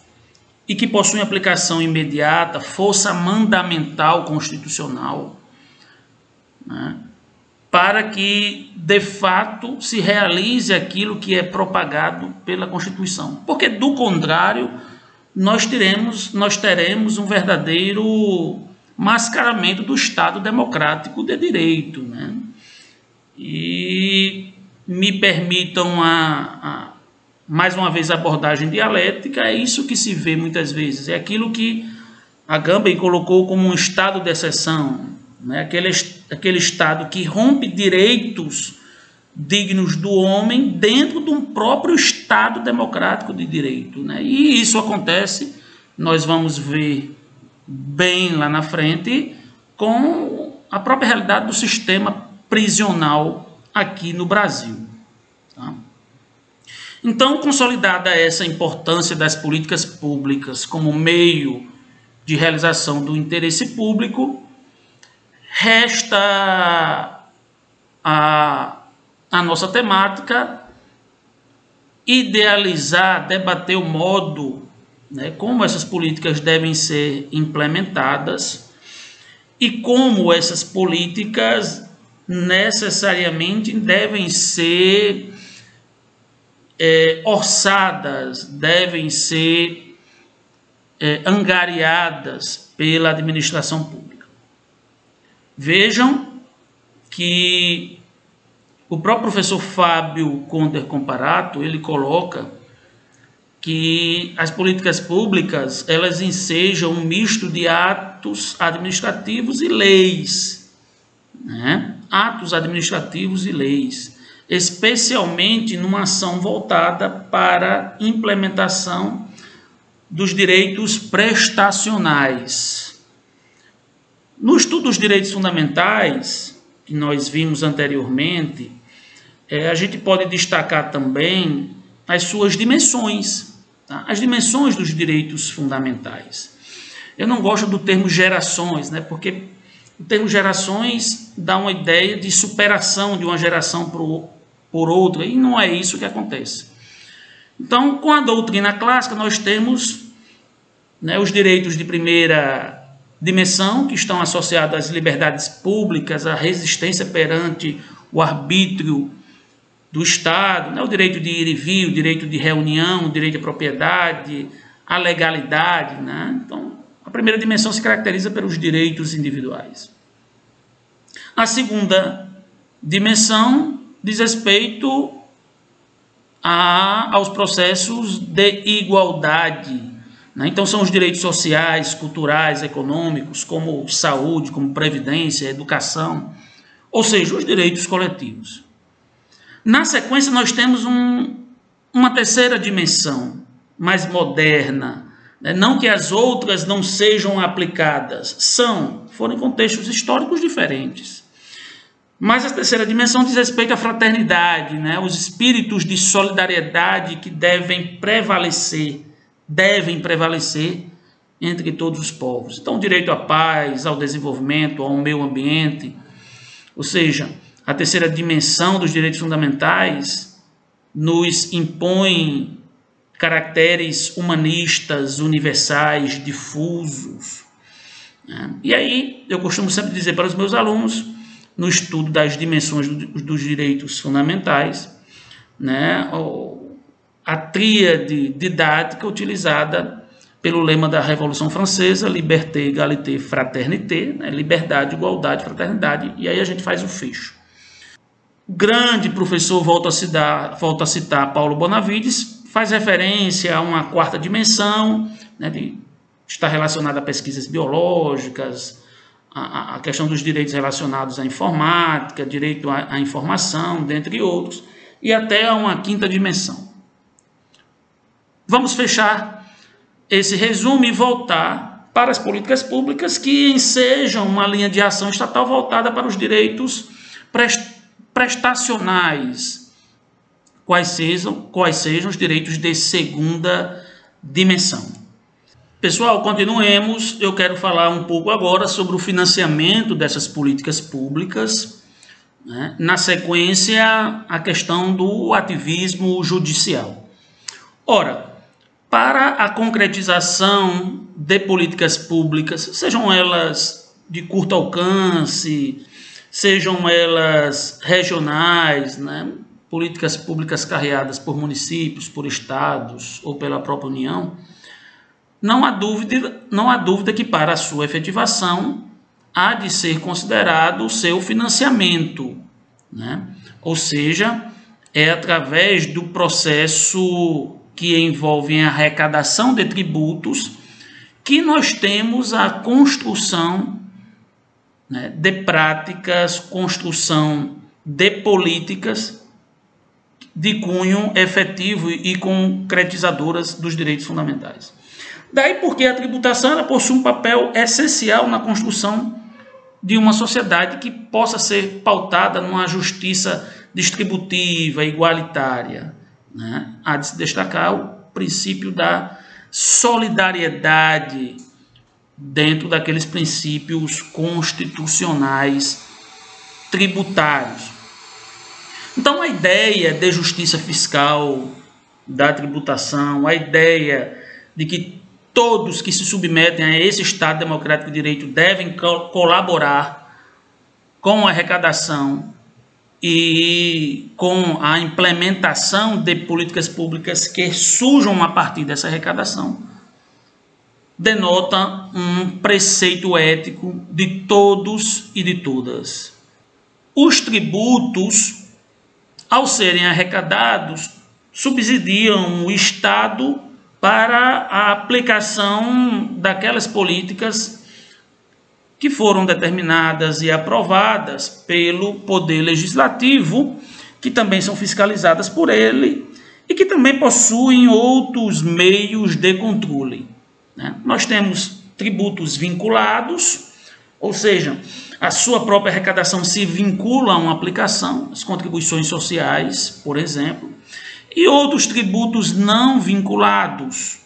e que possuem aplicação imediata, força mandamental constitucional, né, para que de fato se realize aquilo que é propagado pela Constituição. Porque do contrário, nós teremos, nós teremos um verdadeiro mascaramento do Estado democrático de direito. Né? E me permitam a, a mais uma vez, a abordagem dialética é isso que se vê muitas vezes. É aquilo que a Gambem colocou como um estado de exceção, né? aquele, aquele estado que rompe direitos dignos do homem dentro de um próprio estado democrático de direito. Né? E isso acontece, nós vamos ver bem lá na frente, com a própria realidade do sistema prisional aqui no Brasil. Tá? Então, consolidada essa importância das políticas públicas como meio de realização do interesse público, resta a, a nossa temática idealizar, debater o modo né, como essas políticas devem ser implementadas e como essas políticas necessariamente devem ser é, orçadas, devem ser é, angariadas pela administração pública. Vejam que o próprio professor Fábio Conter Comparato, ele coloca que as políticas públicas, elas ensejam um misto de atos administrativos e leis, né? atos administrativos e leis especialmente numa ação voltada para implementação dos direitos prestacionais. No estudo dos direitos fundamentais, que nós vimos anteriormente, é, a gente pode destacar também as suas dimensões, tá? as dimensões dos direitos fundamentais. Eu não gosto do termo gerações, né? porque o termo gerações dá uma ideia de superação de uma geração por outra, e não é isso que acontece. Então, com a doutrina clássica, nós temos né, os direitos de primeira dimensão, que estão associados às liberdades públicas, à resistência perante o arbítrio do Estado, né, o direito de ir e vir, o direito de reunião, o direito de propriedade, a legalidade. Né? Então, a primeira dimensão se caracteriza pelos direitos individuais. A segunda dimensão diz respeito a, aos processos de igualdade. Né? Então, são os direitos sociais, culturais, econômicos, como saúde, como previdência, educação, ou seja, os direitos coletivos. Na sequência, nós temos um, uma terceira dimensão, mais moderna. Né? Não que as outras não sejam aplicadas, são, foram em contextos históricos diferentes. Mas a terceira dimensão diz respeito à fraternidade, né? os espíritos de solidariedade que devem prevalecer, devem prevalecer entre todos os povos. Então, o direito à paz, ao desenvolvimento, ao meio ambiente, ou seja, a terceira dimensão dos direitos fundamentais nos impõe caracteres humanistas, universais, difusos. Né? E aí, eu costumo sempre dizer para os meus alunos, no estudo das dimensões dos direitos fundamentais, né, a tríade didática utilizada pelo lema da Revolução Francesa, liberté, égalité, fraternité, né? liberdade, igualdade, fraternidade, e aí a gente faz o fecho. O grande professor, volta a citar, volta a citar Paulo Bonavides, faz referência a uma quarta dimensão, né, de, está relacionada a pesquisas biológicas, a, a, questão dos direitos relacionados à informática, direito à, à informação, dentre outros, e até a uma quinta dimensão. Vamos fechar esse resumo e voltar para as políticas públicas que ensejam uma linha de ação estatal voltada para os direitos prestacionais, quais sejam, quais sejam os direitos de segunda dimensão. Pessoal, continuemos. Eu quero falar um pouco agora sobre o financiamento dessas políticas públicas. Né? Na sequência, a questão do ativismo judicial. Ora, para a concretização de políticas públicas, sejam elas de curto alcance, sejam elas regionais, né? políticas públicas carreadas por municípios, por estados ou pela própria União, não há dúvida, não há dúvida que para a sua efetivação há de ser considerado o seu financiamento, né? ou seja, é através do processo que envolvem a arrecadação de tributos, que nós temos a construção né, de práticas, construção de políticas de cunho efetivo e concretizadoras dos direitos fundamentais. Daí porque a tributação possui um papel essencial na construção de uma sociedade que possa ser pautada numa justiça distributiva, igualitária. Né? Há de se destacar o princípio da solidariedade dentro daqueles princípios constitucionais tributários. Então, a ideia de justiça fiscal, da tributação, a ideia de que todos que se submetem a esse Estado democrático de direito devem colaborar com a arrecadação e com a implementação de políticas públicas que surjam a partir dessa arrecadação, denota um preceito ético de todos e de todas. Os tributos, ao serem arrecadados, subsidiam o Estado para a aplicação daquelas políticas que foram determinadas e aprovadas pelo Poder Legislativo, que também são fiscalizadas por ele e que também possuem outros meios de controle. Né? Nós temos tributos vinculados, ou seja, a sua própria arrecadação se vincula a uma aplicação, as contribuições sociais, por exemplo, e outros tributos não vinculados,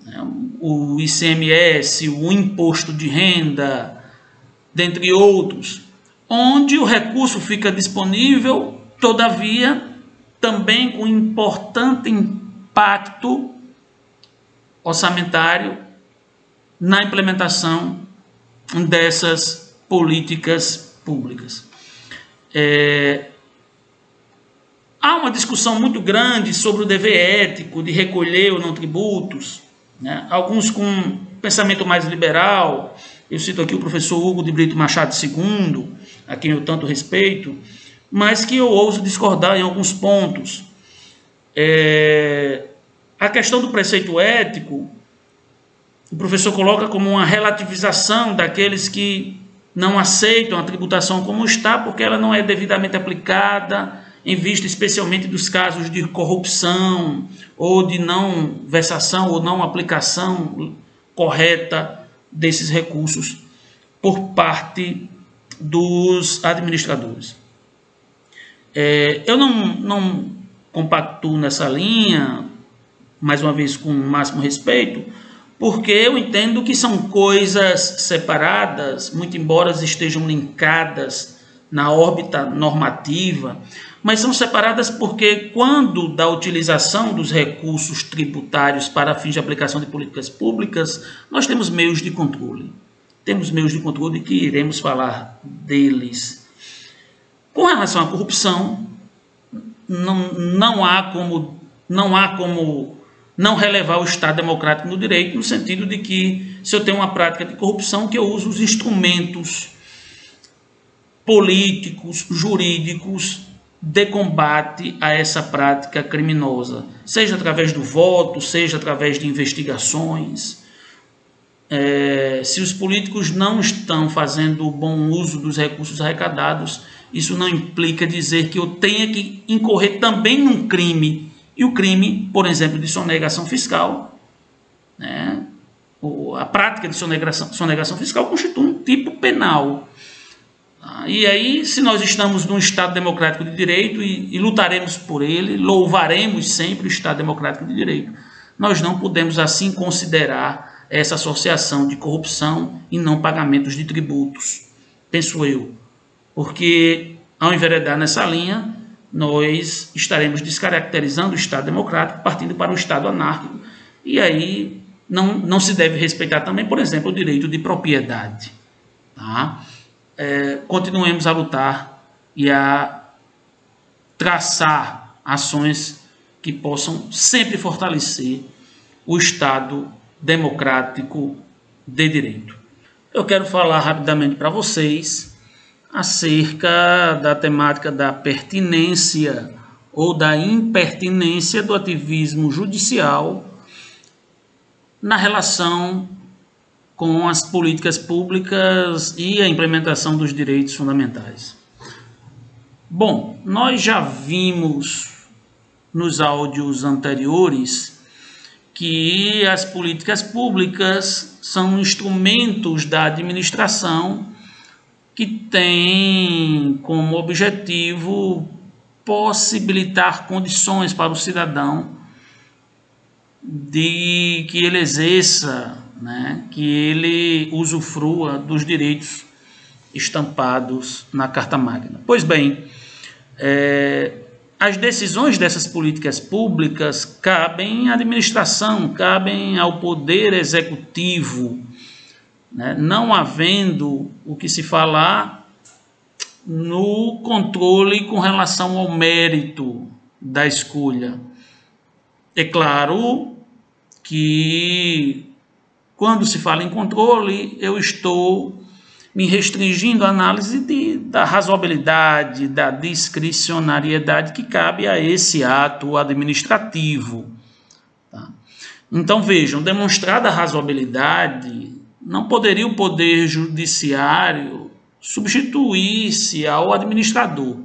né, o ICMS, o imposto de renda, dentre outros, onde o recurso fica disponível, todavia, também com importante impacto orçamentário na implementação dessas políticas públicas. É, há uma discussão muito grande sobre o dever ético de recolher ou não tributos. Né? Alguns com pensamento mais liberal, eu cito aqui o professor Hugo de Brito Machado II, a quem eu tanto respeito, mas que eu ouso discordar em alguns pontos. É, a questão do preceito ético, o professor coloca como uma relativização daqueles que não aceitam a tributação como está, porque ela não é devidamente aplicada em vista especialmente dos casos de corrupção ou de não versação ou não aplicação correta desses recursos por parte dos administradores. É, eu não, não compactuo nessa linha, mais uma vez com o máximo respeito, porque eu entendo que são coisas separadas, muito embora estejam linkadas na órbita normativa, mas são separadas porque, quando da utilização dos recursos tributários para fins de aplicação de políticas públicas, nós temos meios de controle. Temos meios de controle que iremos falar deles. Com relação à corrupção, não, não há como não há como não relevar o Estado democrático no direito, no sentido de que, se eu tenho uma prática de corrupção, que eu uso os instrumentos políticos, jurídicos de combate a essa prática criminosa, seja através do voto, seja através de investigações. É, se os políticos não estão fazendo o bom uso dos recursos arrecadados, isso não implica dizer que eu tenha que incorrer também num crime e o crime, por exemplo, de sonegação fiscal, né, a prática de sonegação, sonegação fiscal constitui um tipo penal. Ah, e aí, se nós estamos num Estado democrático de direito e, e lutaremos por ele, louvaremos sempre o Estado democrático de direito, nós não podemos assim considerar essa associação de corrupção e não pagamentos de tributos, penso eu. Porque, ao enveredar nessa linha, nós estaremos descaracterizando o Estado democrático, partindo para um Estado anárquico. E aí não, não se deve respeitar também, por exemplo, o direito de propriedade. Tá? É, continuemos a lutar e a traçar ações que possam sempre fortalecer o Estado democrático de direito. Eu quero falar rapidamente para vocês acerca da temática da pertinência ou da impertinência do ativismo judicial na relação com as políticas públicas e a implementação dos direitos fundamentais. Bom, nós já vimos nos áudios anteriores que as políticas públicas são instrumentos da administração que tem como objetivo possibilitar condições para o cidadão de que ele exerça, né, que ele usufrua dos direitos estampados na Carta Magna. Pois bem, é, as decisões dessas políticas públicas cabem à administração, cabem ao poder executivo, né, não havendo o que se falar no controle com relação ao mérito da escolha. É claro que quando se fala em controle, eu estou me restringindo à análise de, da razoabilidade, da discricionariedade que cabe a esse ato administrativo. Tá? Então vejam, demonstrada a razoabilidade, não poderia o poder judiciário substituir-se ao administrador.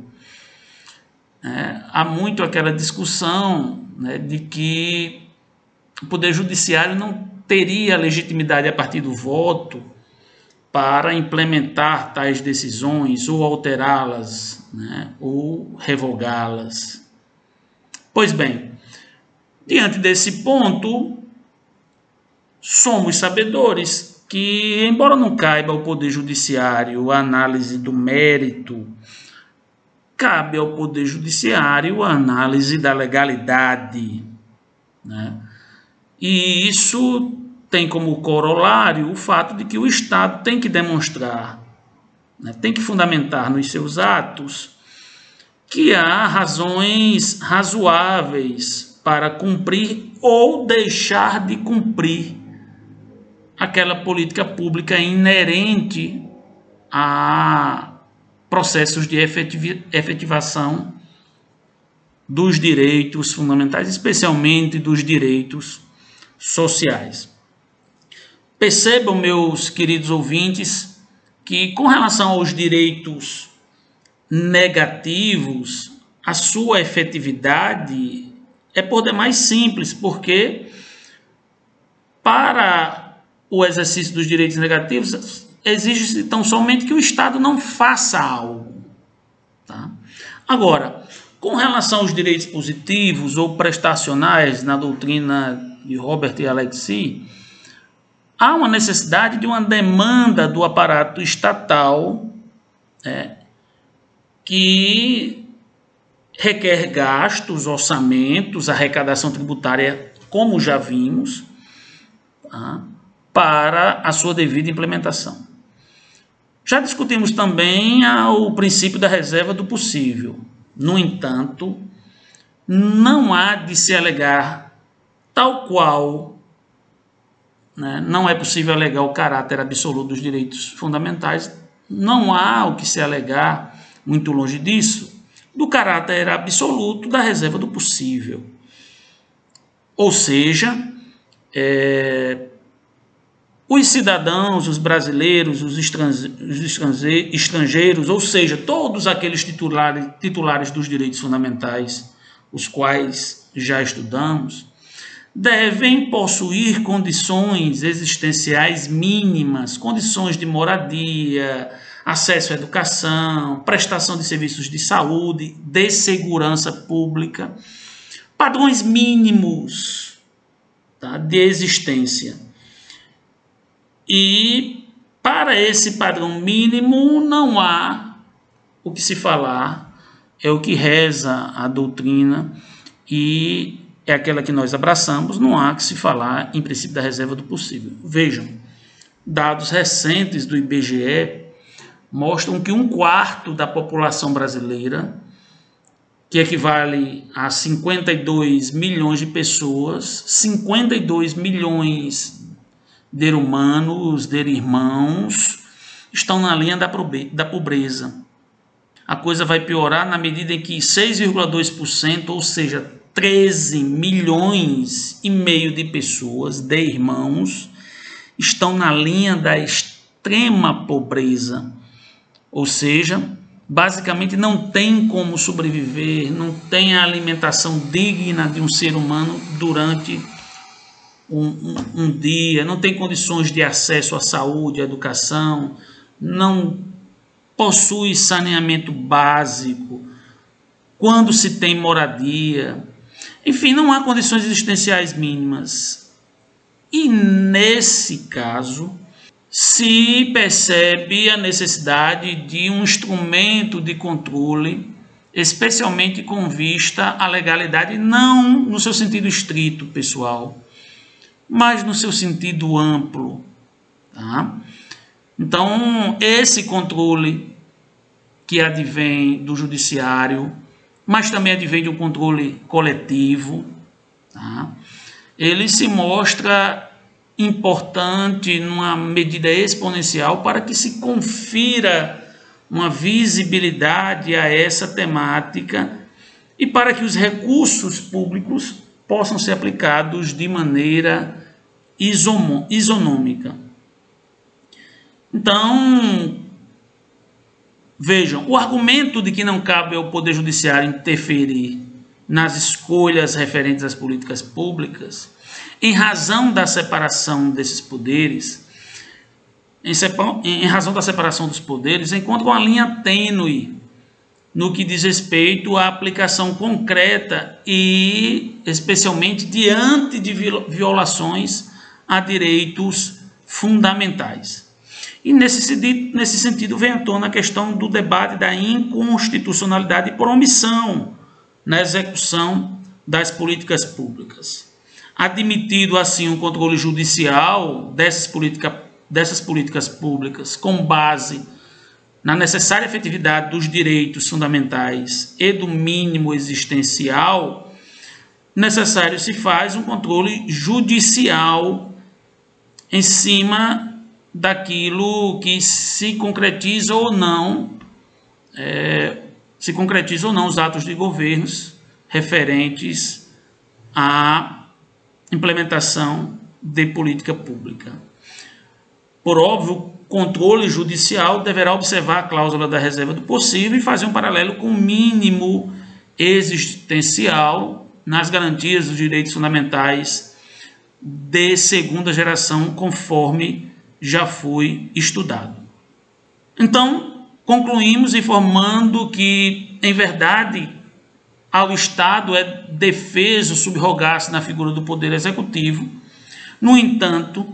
É, há muito aquela discussão né, de que o poder judiciário não teria legitimidade a partir do voto para implementar tais decisões ou alterá-las né, ou revogá-las. Pois bem, diante desse ponto, somos sabedores que, embora não caiba ao Poder Judiciário a análise do mérito, cabe ao Poder Judiciário a análise da legalidade. Né? E isso tem como corolário o fato de que o Estado tem que demonstrar, né, tem que fundamentar nos seus atos que há razões razoáveis para cumprir ou deixar de cumprir aquela política pública inerente a processos de efetivação dos direitos fundamentais, especialmente dos direitos sociais. Percebam, meus queridos ouvintes, que com relação aos direitos negativos, a sua efetividade é por demais simples, porque para o exercício dos direitos negativos exige tão somente que o Estado não faça algo. Tá? Agora, com relação aos direitos positivos ou prestacionais na doutrina de Robert e Alexi, há uma necessidade de uma demanda do aparato estatal é, que requer gastos, orçamentos, arrecadação tributária, como já vimos, tá, para a sua devida implementação. Já discutimos também o princípio da reserva do possível. No entanto, não há de se alegar tal qual né, não é possível alegar o caráter absoluto dos direitos fundamentais, não há o que se alegar, muito longe disso, do caráter absoluto da reserva do possível. Ou seja, é, os cidadãos, os brasileiros, os estrangeiros, ou seja, todos aqueles titulares, titulares dos direitos fundamentais, os quais já estudamos, devem possuir condições existenciais mínimas, condições de moradia, acesso à educação, prestação de serviços de saúde, de segurança pública, padrões mínimos tá, de existência. E para esse padrão mínimo não há o que se falar, é o que reza a doutrina e é aquela que nós abraçamos, não há que se falar em princípio da reserva do possível. Vejam, dados recentes do IBGE mostram que um quarto da população brasileira, que equivale a 52 milhões de pessoas, 52 milhões de humanos, de irmãos, estão na linha da pobreza. A coisa vai piorar na medida em que 6,2%, ou seja, 13 milhões e meio de pessoas, de irmãos, estão na linha da extrema pobreza. Ou seja, basicamente não tem como sobreviver, não tem a alimentação digna de um ser humano durante um, um, um dia, não tem condições de acesso à saúde, à educação, não possui saneamento básico, quando se tem moradia, enfim, não há condições existenciais mínimas. E nesse caso, se percebe a necessidade de um instrumento de controle, especialmente com vista à legalidade, não no seu sentido estrito, pessoal, mas no seu sentido amplo. Tá? Então, esse controle que advém do judiciário, mas também advém de um controle coletivo, tá? ele se mostra importante numa medida exponencial para que se confira uma visibilidade a essa temática e para que os recursos públicos possam ser aplicados de maneira isonômica. Então, vejam, o argumento de que não cabe ao Poder Judiciário interferir nas escolhas referentes às políticas públicas, em razão da separação desses poderes, em, em razão da separação dos poderes, encontra uma linha tênue no que diz respeito à aplicação concreta e, especialmente, diante de violações a direitos fundamentais. E nesse, nesse sentido vem à tona a questão do debate da inconstitucionalidade por omissão na execução das políticas públicas. Admitido assim um controle judicial dessas, politica, dessas políticas públicas com base na necessária efetividade dos direitos fundamentais e do mínimo existencial, necessário se faz um controle judicial em cima daquilo que se concretiza ou não, é, se concretiza ou não os atos de governos referentes à implementação de política pública. Por óbvio, o controle judicial deverá observar a cláusula da reserva do possível e fazer um paralelo com o mínimo existencial nas garantias dos direitos fundamentais de segunda geração, conforme já foi estudado. Então, concluímos informando que, em verdade, ao Estado é defeso subrogar-se na figura do Poder Executivo. No entanto,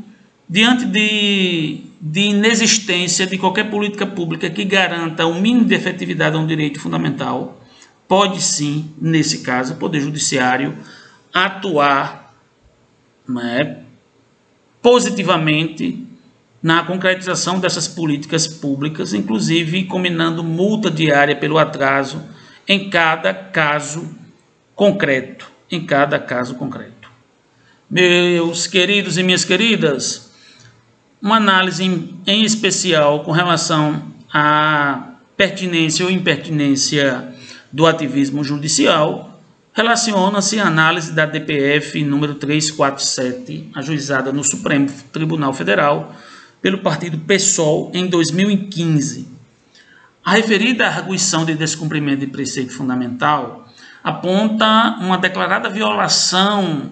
diante de, de inexistência de qualquer política pública que garanta o mínimo de efetividade a um direito fundamental, pode sim, nesse caso, o Poder Judiciário atuar né, positivamente na concretização dessas políticas públicas, inclusive combinando multa diária pelo atraso em cada caso concreto, em cada caso concreto. Meus queridos e minhas queridas, uma análise em, em especial com relação à pertinência ou impertinência do ativismo judicial relaciona-se à análise da DPF número 347, ajuizada no Supremo Tribunal Federal pelo partido PSOL em 2015. A referida arguição de descumprimento de preceito fundamental aponta uma declarada violação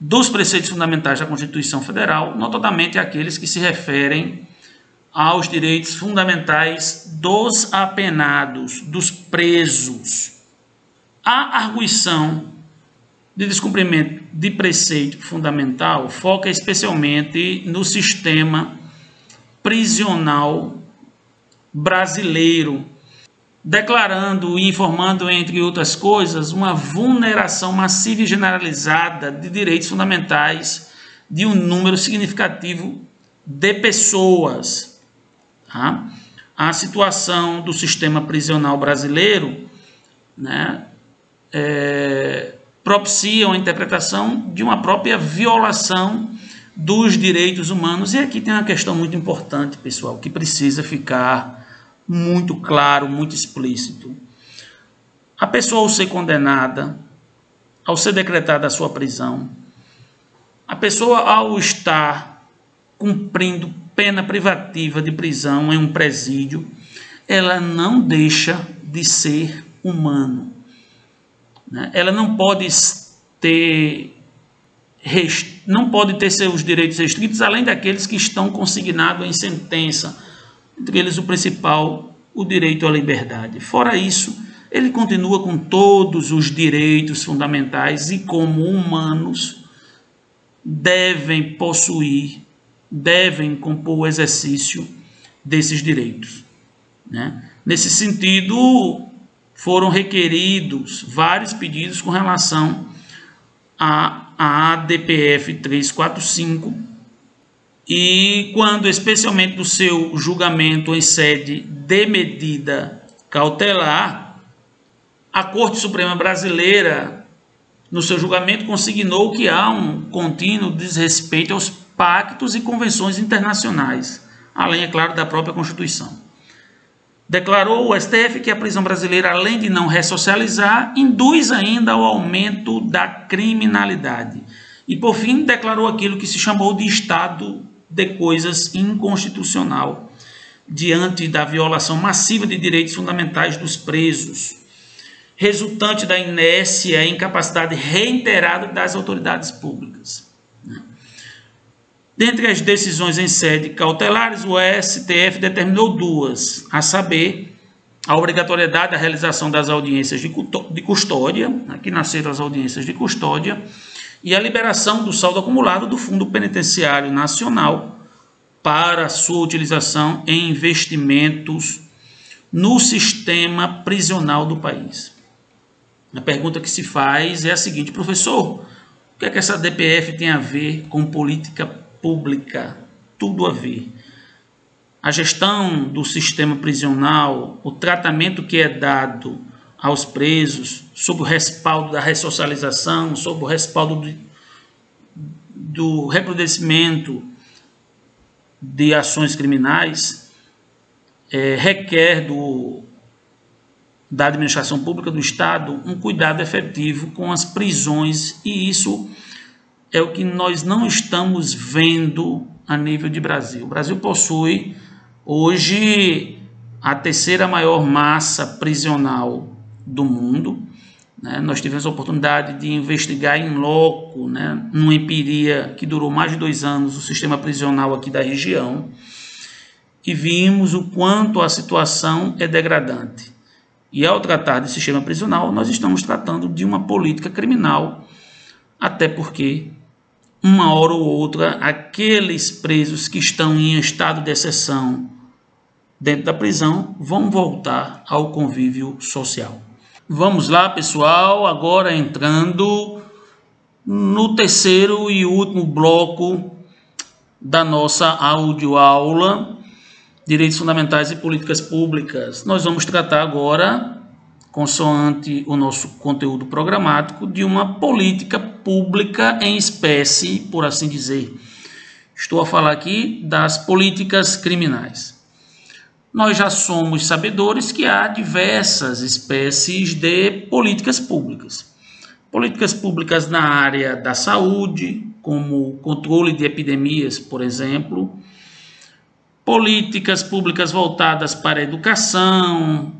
dos preceitos fundamentais da Constituição Federal, notadamente aqueles que se referem aos direitos fundamentais dos apenados, dos presos. A arguição de descumprimento de preceito fundamental foca especialmente no sistema prisional brasileiro, declarando e informando, entre outras coisas, uma vulneração massiva e generalizada de direitos fundamentais de um número significativo de pessoas. Tá? A situação do sistema prisional brasileiro né, é, propicia uma interpretação de uma própria violação dos direitos humanos. E aqui tem uma questão muito importante, pessoal, que precisa ficar muito claro, muito explícito. A pessoa, ao ser condenada, ao ser decretada a sua prisão, a pessoa, ao estar cumprindo pena privativa de prisão em um presídio, ela não deixa de ser humano. Né? Ela não pode ter não pode ter seus direitos restritos além daqueles que estão consignados em sentença, entre eles o principal, o direito à liberdade. Fora isso, ele continua com todos os direitos fundamentais e como humanos devem possuir, devem compor o exercício desses direitos. Né? Nesse sentido, foram requeridos vários pedidos com relação a, a ADPF 345 e quando especialmente do seu julgamento em sede de medida cautelar, a Corte Suprema Brasileira, no seu julgamento, consignou que há um contínuo desrespeito aos pactos e convenções internacionais, além, é claro, da própria Constituição. Declarou o STF que a prisão brasileira, além de não ressocializar, induz ainda ao aumento da criminalidade. E, por fim, declarou aquilo que se chamou de estado de coisas inconstitucional, diante da violação massiva de direitos fundamentais dos presos, resultante da inércia e incapacidade reiterada das autoridades públicas. Dentre as decisões em sede cautelares, o STF determinou duas, a saber, a obrigatoriedade da realização das audiências de custódia, aqui nasceram as audiências de custódia, e a liberação do saldo acumulado do Fundo Penitenciário Nacional para sua utilização em investimentos no sistema prisional do país. A pergunta que se faz é a seguinte, professor, o que é que essa DPF tem a ver com política pública, tudo a ver. A gestão do sistema prisional, o tratamento que é dado aos presos, sob o respaldo da ressocialização, sob o respaldo do, do recrudescimento de ações criminais, é, requer do, da administração pública do Estado um cuidado efetivo com as prisões e isso é o que nós não estamos vendo a nível de Brasil. O Brasil possui hoje a terceira maior massa prisional do mundo Né? Nós tivemos a oportunidade de investigar em loco, né, numa empiria que durou mais de dois anos, o sistema prisional aqui da região, e vimos o quanto a situação é degradante. E ao tratar de sistema prisional, nós estamos tratando de uma política criminal, até porque, uma hora ou outra, aqueles presos que estão em estado de exceção dentro da prisão vão voltar ao convívio social. Vamos lá, pessoal, agora entrando no terceiro e último bloco da nossa audioaula, Direitos Fundamentais e Políticas Públicas. Nós vamos tratar agora, consoante o nosso conteúdo programático, de uma política pública em espécie, por assim dizer. Estou a falar aqui das políticas criminais nós já somos sabedores que há diversas espécies de políticas públicas. Políticas públicas na área da saúde, como controle de epidemias, por exemplo, políticas públicas voltadas para a educação,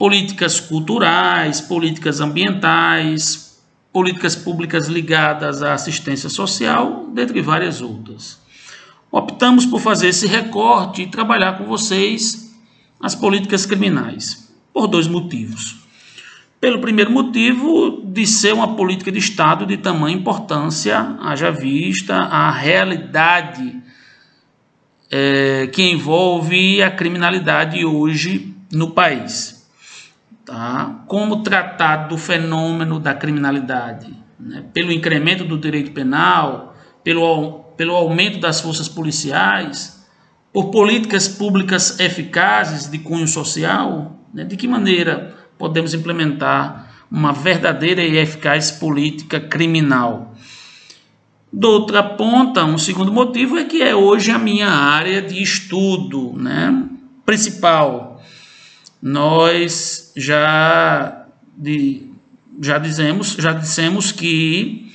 políticas culturais, políticas ambientais, políticas públicas ligadas à assistência social, dentre várias outras. Optamos por fazer esse recorte e trabalhar com vocês as políticas criminais, por dois motivos. Pelo primeiro motivo, de ser uma política de Estado de tamanha importância, haja vista a realidade é, que envolve a criminalidade hoje no país. Tá? Como tratar do fenômeno da criminalidade? Né? Pelo incremento do direito penal, pelo, pelo aumento das forças policiais, por políticas públicas eficazes de cunho social? Né? De que maneira podemos implementar uma verdadeira e eficaz política criminal? De outra ponta, um segundo motivo é que é hoje a minha área de estudo né? principal. Nós já, de, já, dizemos, já dissemos que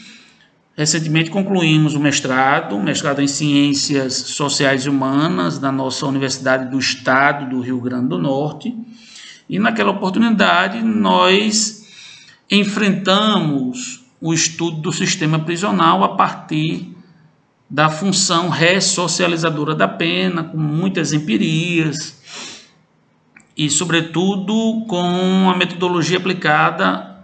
Recentemente concluímos o mestrado, mestrado em Ciências Sociais e Humanas da nossa Universidade do Estado do Rio Grande do Norte. E naquela oportunidade nós enfrentamos o estudo do sistema prisional a partir da função ressocializadora da pena, com muitas empirias e, sobretudo, com a metodologia aplicada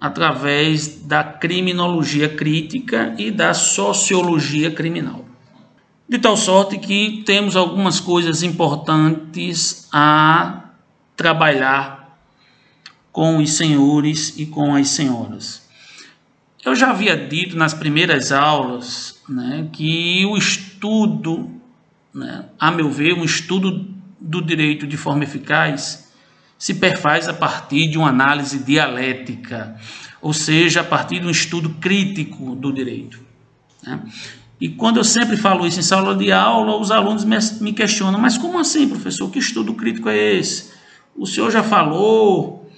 através da criminologia crítica e da sociologia criminal. De tal sorte que temos algumas coisas importantes a trabalhar com os senhores e com as senhoras. Eu já havia dito nas primeiras aulas né, que o estudo, né, a meu ver, um estudo do direito de forma eficaz se perfaz a partir de uma análise dialética, ou seja, a partir de um estudo crítico do direito. Né? E quando eu sempre falo isso em sala de aula, os alunos me questionam: mas como assim, professor? Que estudo crítico é esse? O senhor já falou,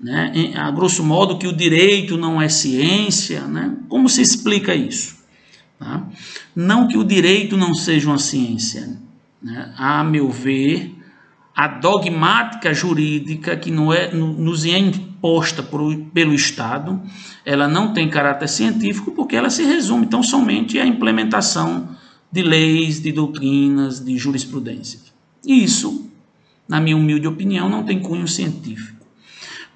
né, a grosso modo, que o direito não é ciência. Né? Como se explica isso? Tá? Não que o direito não seja uma ciência. Né? A meu ver, a dogmática jurídica que não é, nos é imposta por, pelo Estado, ela não tem caráter científico porque ela se resume tão somente à implementação de leis, de doutrinas, de jurisprudência. E isso, na minha humilde opinião, não tem cunho científico.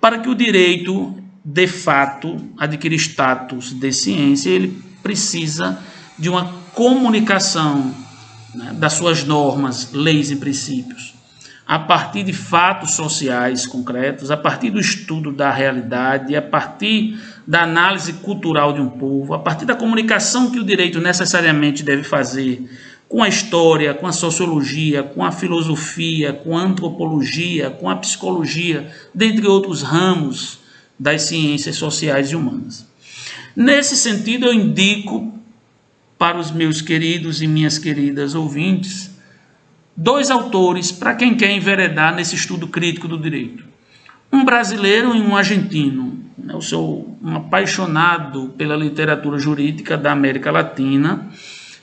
Para que o direito, de fato, adquira status de ciência, ele precisa de uma comunicação né, das suas normas, leis e princípios a partir de fatos sociais concretos, a partir do estudo da realidade, a partir da análise cultural de um povo, a partir da comunicação que o direito necessariamente deve fazer com a história, com a sociologia, com a filosofia, com a antropologia, com a psicologia, dentre outros ramos das ciências sociais e humanas. Nesse sentido, eu indico para os meus queridos e minhas queridas ouvintes dois autores para quem quer enveredar nesse estudo crítico do direito. Um brasileiro e um argentino. Eu sou um apaixonado pela literatura jurídica da América Latina.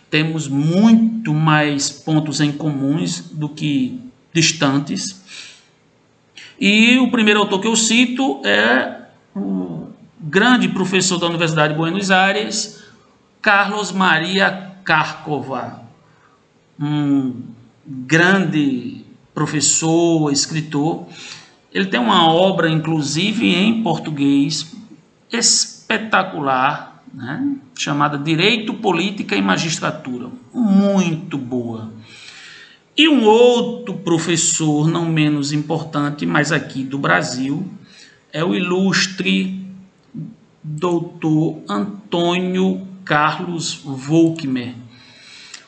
Temos muito mais pontos em comuns do que distantes. E o primeiro autor que eu cito é o grande professor da Universidade de Buenos Aires, Carlos Maria Carcova, um grande professor, escritor. Ele tem uma obra, inclusive em português, espetacular, né? chamada Direito, Política e Magistratura. Muito boa. E um outro professor, não menos importante, mas aqui do Brasil, é o ilustre doutor Antônio Carlos Volkmer.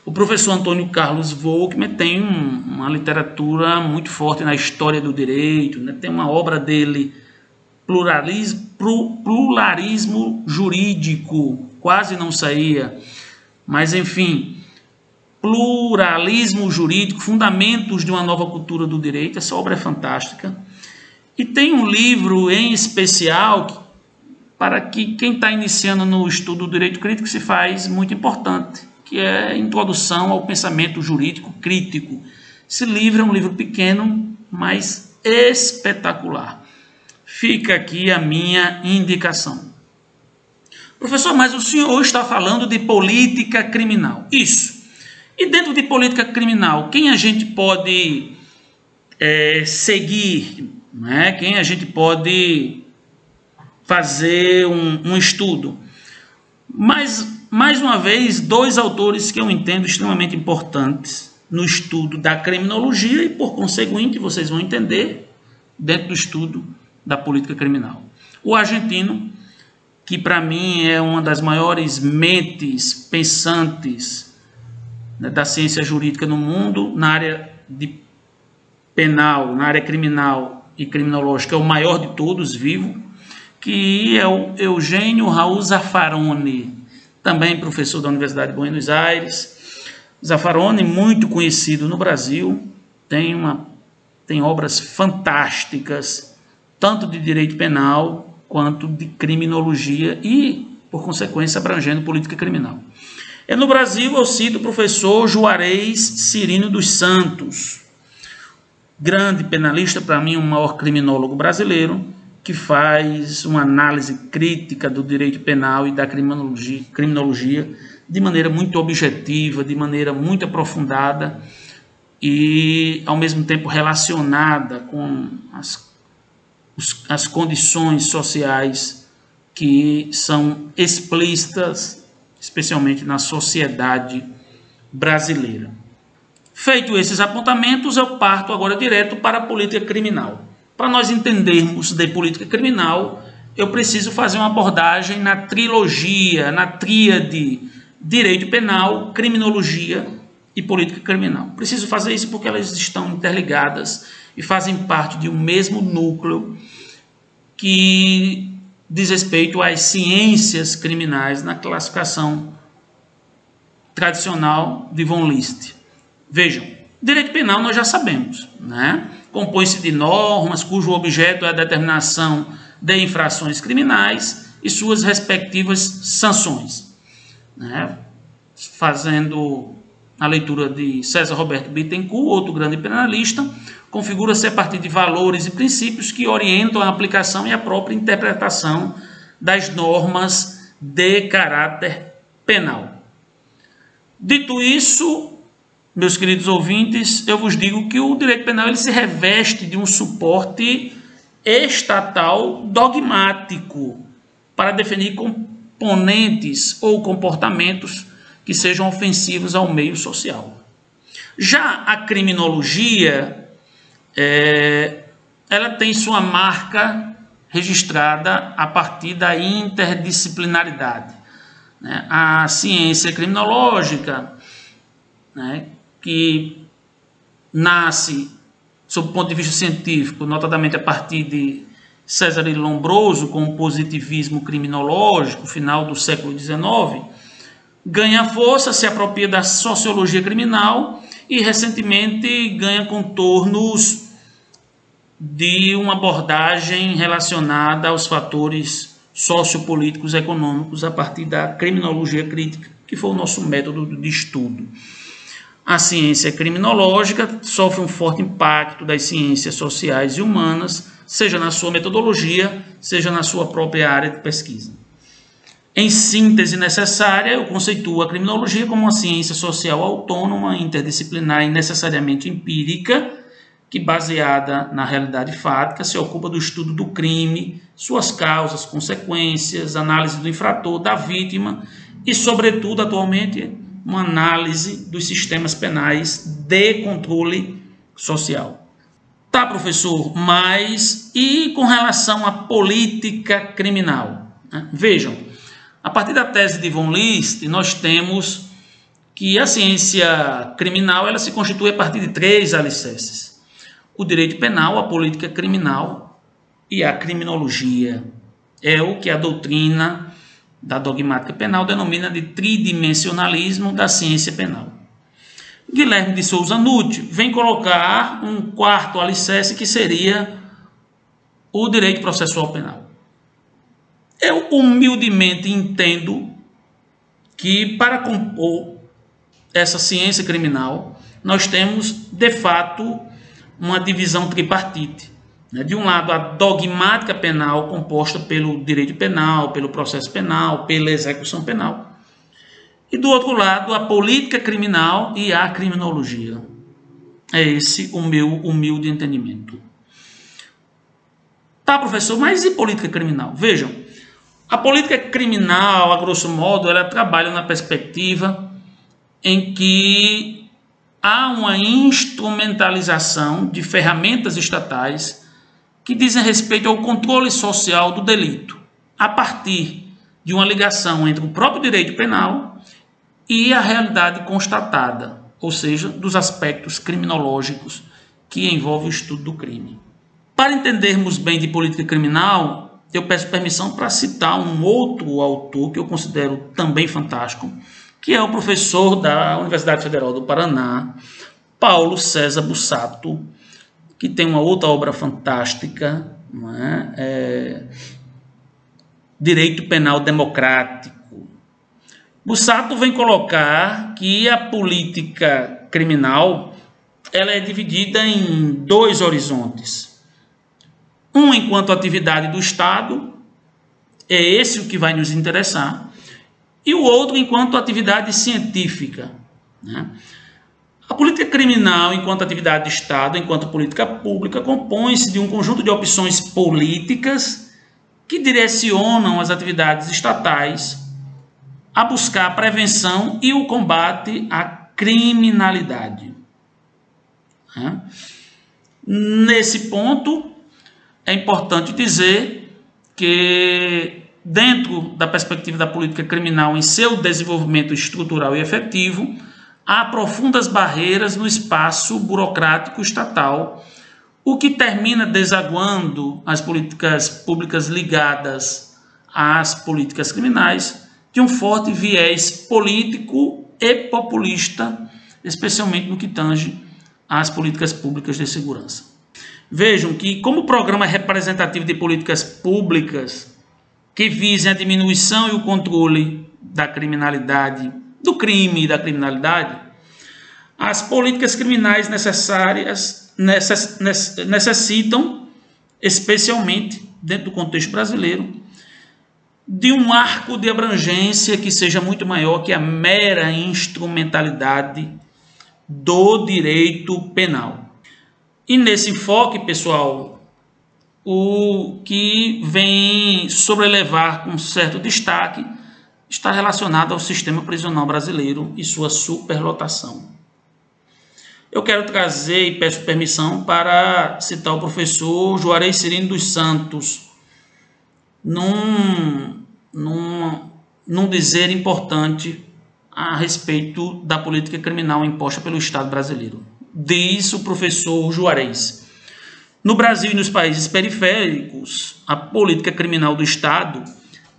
O professor Antônio Carlos Volkmer tem um, uma literatura muito forte na história do direito, né? tem uma obra dele, Pluralismo, Pluralismo Jurídico, quase não saía, mas enfim, Pluralismo Jurídico, Fundamentos de uma Nova Cultura do Direito, essa obra é fantástica. E tem um livro em especial para que quem está iniciando no estudo do direito crítico se faz muito importante, que é a Introdução ao Pensamento Jurídico Crítico. Esse livro é um livro pequeno, mas espetacular. Fica aqui a minha indicação. Professor, mas o senhor está falando de política criminal. Isso. E dentro de política criminal, quem a gente pode é, seguir né? quem a gente pode fazer um, um estudo. Mas, mais uma vez, dois autores que eu entendo extremamente importantes no estudo da criminologia e, por conseguinte, vocês vão entender dentro do estudo da política criminal. O argentino, que para mim é uma das maiores mentes pensantes né, da ciência jurídica no mundo, na área de penal, na área criminal e criminológico é o maior de todos vivo, que é o Eugênio Raul Zaffaroni, também professor da Universidade de Buenos Aires. Zaffaroni, muito conhecido no Brasil, tem, uma, tem obras fantásticas, tanto de direito penal quanto de criminologia e, por consequência, abrangendo política criminal. É no Brasil eu cito o professor Juarez Cirino dos Santos, grande penalista, para mim, o maior criminólogo brasileiro, que faz uma análise crítica do direito penal e da criminologia, criminologia de maneira muito objetiva, de maneira muito aprofundada e, ao mesmo tempo, relacionada com as, as condições sociais que são explícitas, especialmente na sociedade brasileira. Feito esses apontamentos, eu parto agora direto para a política criminal. Para nós entendermos de política criminal, eu preciso fazer uma abordagem na trilogia, na tríade direito penal, criminologia e política criminal. Preciso fazer isso porque elas estão interligadas e fazem parte de um mesmo núcleo que diz respeito às ciências criminais na classificação tradicional de von List. Vejam, direito penal nós já sabemos, né? Compõe-se de normas cujo objeto é a determinação de infrações criminais e suas respectivas sanções. Né? Fazendo a leitura de César Roberto Bittencourt, outro grande penalista, configura-se a partir de valores e princípios que orientam a aplicação e a própria interpretação das normas de caráter penal. Dito isso, meus queridos ouvintes, eu vos digo que o direito penal ele se reveste de um suporte estatal dogmático para definir componentes ou comportamentos que sejam ofensivos ao meio social. Já a criminologia, é, ela tem sua marca registrada a partir da interdisciplinaridade. Né? A ciência criminológica, né, que nasce, sob o ponto de vista científico, notadamente a partir de César Lombroso, com o positivismo criminológico, final do século XIX, ganha força, se apropria da sociologia criminal e recentemente ganha contornos de uma abordagem relacionada aos fatores sociopolíticos e econômicos a partir da criminologia crítica, que foi o nosso método de estudo. A ciência criminológica sofre um forte impacto das ciências sociais e humanas seja na sua metodologia, seja na sua própria área de pesquisa. Em síntese necessária, eu conceituo a criminologia como uma ciência social autônoma, interdisciplinar e necessariamente empírica, que, baseada na realidade fática, se ocupa do estudo do crime, suas causas, consequências, análise do infrator, da vítima e, sobretudo, atualmente, uma análise dos sistemas penais de controle social. Tá, professor, mas e com relação à política criminal? Né? Vejam, a partir da tese de von List, nós temos que a ciência criminal ela se constitui a partir de três alicerces: o direito penal, a política criminal e a criminologia. É o que a doutrina da dogmática penal denomina de tridimensionalismo da ciência penal. Guilherme de Souza Nutti vem colocar um quarto alicerce que seria o direito processual penal. Eu humildemente entendo que para compor essa ciência criminal, nós temos de fato uma divisão tripartite. Né? De um lado, a dogmática penal, composta pelo direito penal, pelo processo penal, pela execução penal. E do outro lado, a política criminal e a criminologia. É esse o meu humilde entendimento. Tá, professor, mas e política criminal? Vejam, a política criminal, a grosso modo, ela trabalha na perspectiva em que há uma instrumentalização de ferramentas estatais que dizem respeito ao controle social do delito, a partir de uma ligação entre o próprio direito penal e a realidade constatada, ou seja, dos aspectos criminológicos que envolvem o estudo do crime. Para entendermos bem de política criminal, eu peço permissão para citar um outro autor que eu considero também fantástico, que é o professor da Universidade Federal do Paraná, Paulo César Bussato, que tem uma outra obra fantástica, é? É... Direito Penal Democrático. Bussato vem colocar que a política criminal ela é dividida em dois horizontes um enquanto atividade do Estado, é esse o que vai nos interessar, e o outro enquanto atividade científica. Né? A política criminal, enquanto atividade de Estado, enquanto política pública, compõe-se de um conjunto de opções políticas que direcionam as atividades estatais a buscar a prevenção e o combate à criminalidade. Nesse ponto, é importante dizer que, dentro da perspectiva da política criminal em seu desenvolvimento estrutural e efetivo, há profundas barreiras no espaço burocrático estatal, o que termina desaguando as políticas públicas ligadas às políticas criminais de um forte viés político e populista, especialmente no que tange às políticas públicas de segurança. Vejam que, como programa representativo de políticas públicas que visem a diminuição e o controle da criminalidade, do crime e da criminalidade, as políticas criminais necessárias necessitam, especialmente dentro do contexto brasileiro, de um arco de abrangência que seja muito maior que a mera instrumentalidade do direito penal. E nesse enfoque, pessoal, o que vem sobrelevar com certo destaque está relacionado ao sistema prisional brasileiro e sua superlotação. Eu quero trazer e peço permissão para citar o professor Juarez Cirino dos Santos num, num, num dizer importante a respeito da política criminal imposta pelo Estado brasileiro diz o professor Juarez. No Brasil e nos países periféricos, a política criminal do Estado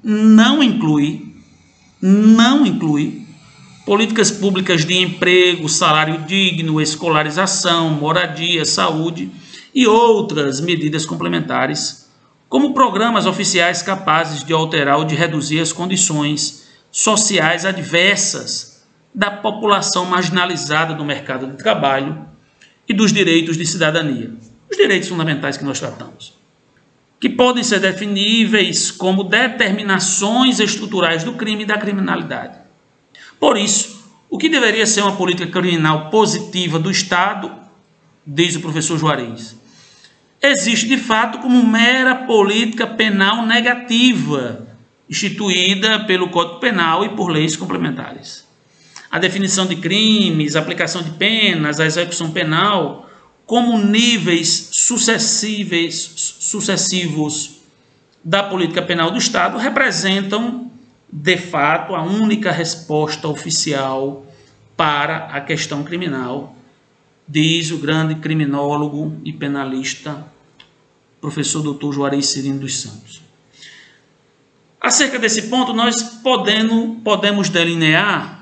não inclui, não inclui políticas públicas de emprego, salário digno, escolarização, moradia, saúde e outras medidas complementares, como programas oficiais capazes de alterar ou de reduzir as condições sociais adversas da população marginalizada do mercado de trabalho e dos direitos de cidadania, os direitos fundamentais que nós tratamos. Que podem ser definíveis como determinações estruturais do crime e da criminalidade. Por isso, o que deveria ser uma política criminal positiva do Estado, diz o professor Juarez, existe de fato como mera política penal negativa, instituída pelo Código Penal e por leis complementares. A definição de crimes, a aplicação de penas, a execução penal, como níveis sucessíveis, sucessivos da política penal do Estado, representam, de fato, a única resposta oficial para a questão criminal, diz o grande criminólogo e penalista professor Dr. Juarez Cirino dos Santos. Acerca desse ponto, nós podemos, podemos delinear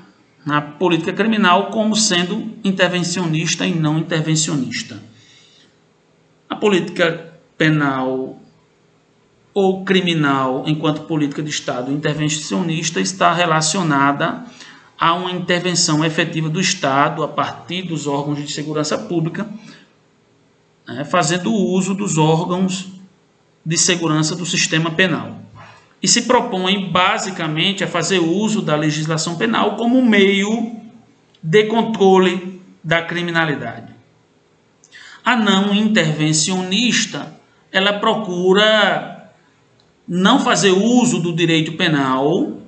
na política criminal como sendo intervencionista e não intervencionista. A política penal ou criminal, enquanto política de Estado intervencionista, está relacionada a uma intervenção efetiva do Estado a partir dos órgãos de segurança pública né, fazendo uso dos órgãos de segurança do sistema penal. E se propõe basicamente a fazer uso da legislação penal como meio de controle da criminalidade. A não intervencionista, ela procura não fazer uso do direito penal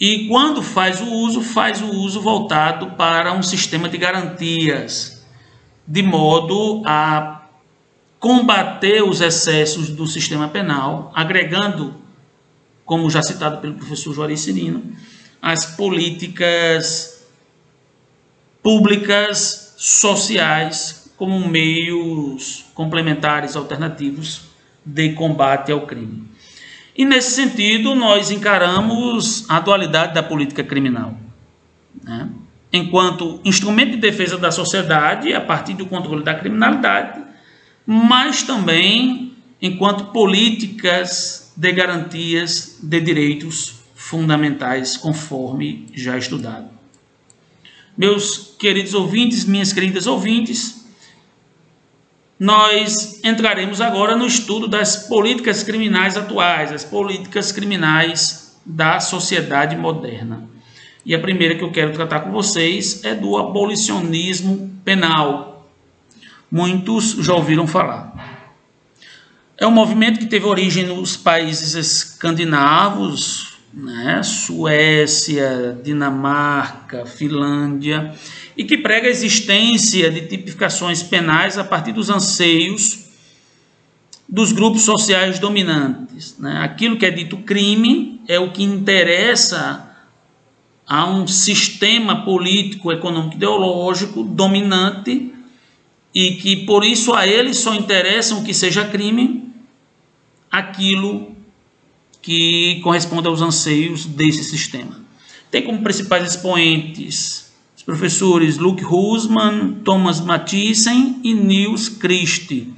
e quando faz o uso, faz o uso voltado para um sistema de garantias de modo a combater os excessos do sistema penal, agregando, como já citado pelo professor Juarez Cirino, as políticas públicas sociais como meios complementares alternativos de combate ao crime. E nesse sentido, nós encaramos a dualidade da política criminal. Né? enquanto instrumento de defesa da sociedade a partir do controle da criminalidade, mas também enquanto políticas de garantias de direitos fundamentais, conforme já estudado. Meus queridos ouvintes, minhas queridas ouvintes, nós entraremos agora no estudo das políticas criminais atuais, as políticas criminais da sociedade moderna. E a primeira que eu quero tratar com vocês é do abolicionismo penal. Muitos já ouviram falar. É um movimento que teve origem nos países escandinavos, né? Suécia, Dinamarca, Finlândia, e que prega a existência de tipificações penais a partir dos anseios dos grupos sociais dominantes. Né? Aquilo que é dito crime é o que interessa a um sistema político, econômico, ideológico dominante e que por isso a eles só interessam que seja crime aquilo que corresponde aos anseios desse sistema. Tem como principais expoentes os professores Luke Husman, Thomas Mathisen e Niels Christie.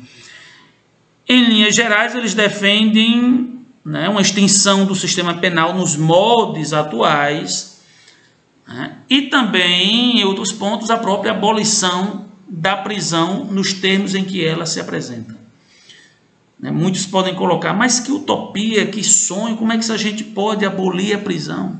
Em linhas gerais, eles defendem né, uma extensão do sistema penal nos moldes atuais né? E também, em outros pontos, a própria abolição da prisão nos termos em que ela se apresenta. Né? Muitos podem colocar, mas que utopia, que sonho, como é que a gente pode abolir a prisão?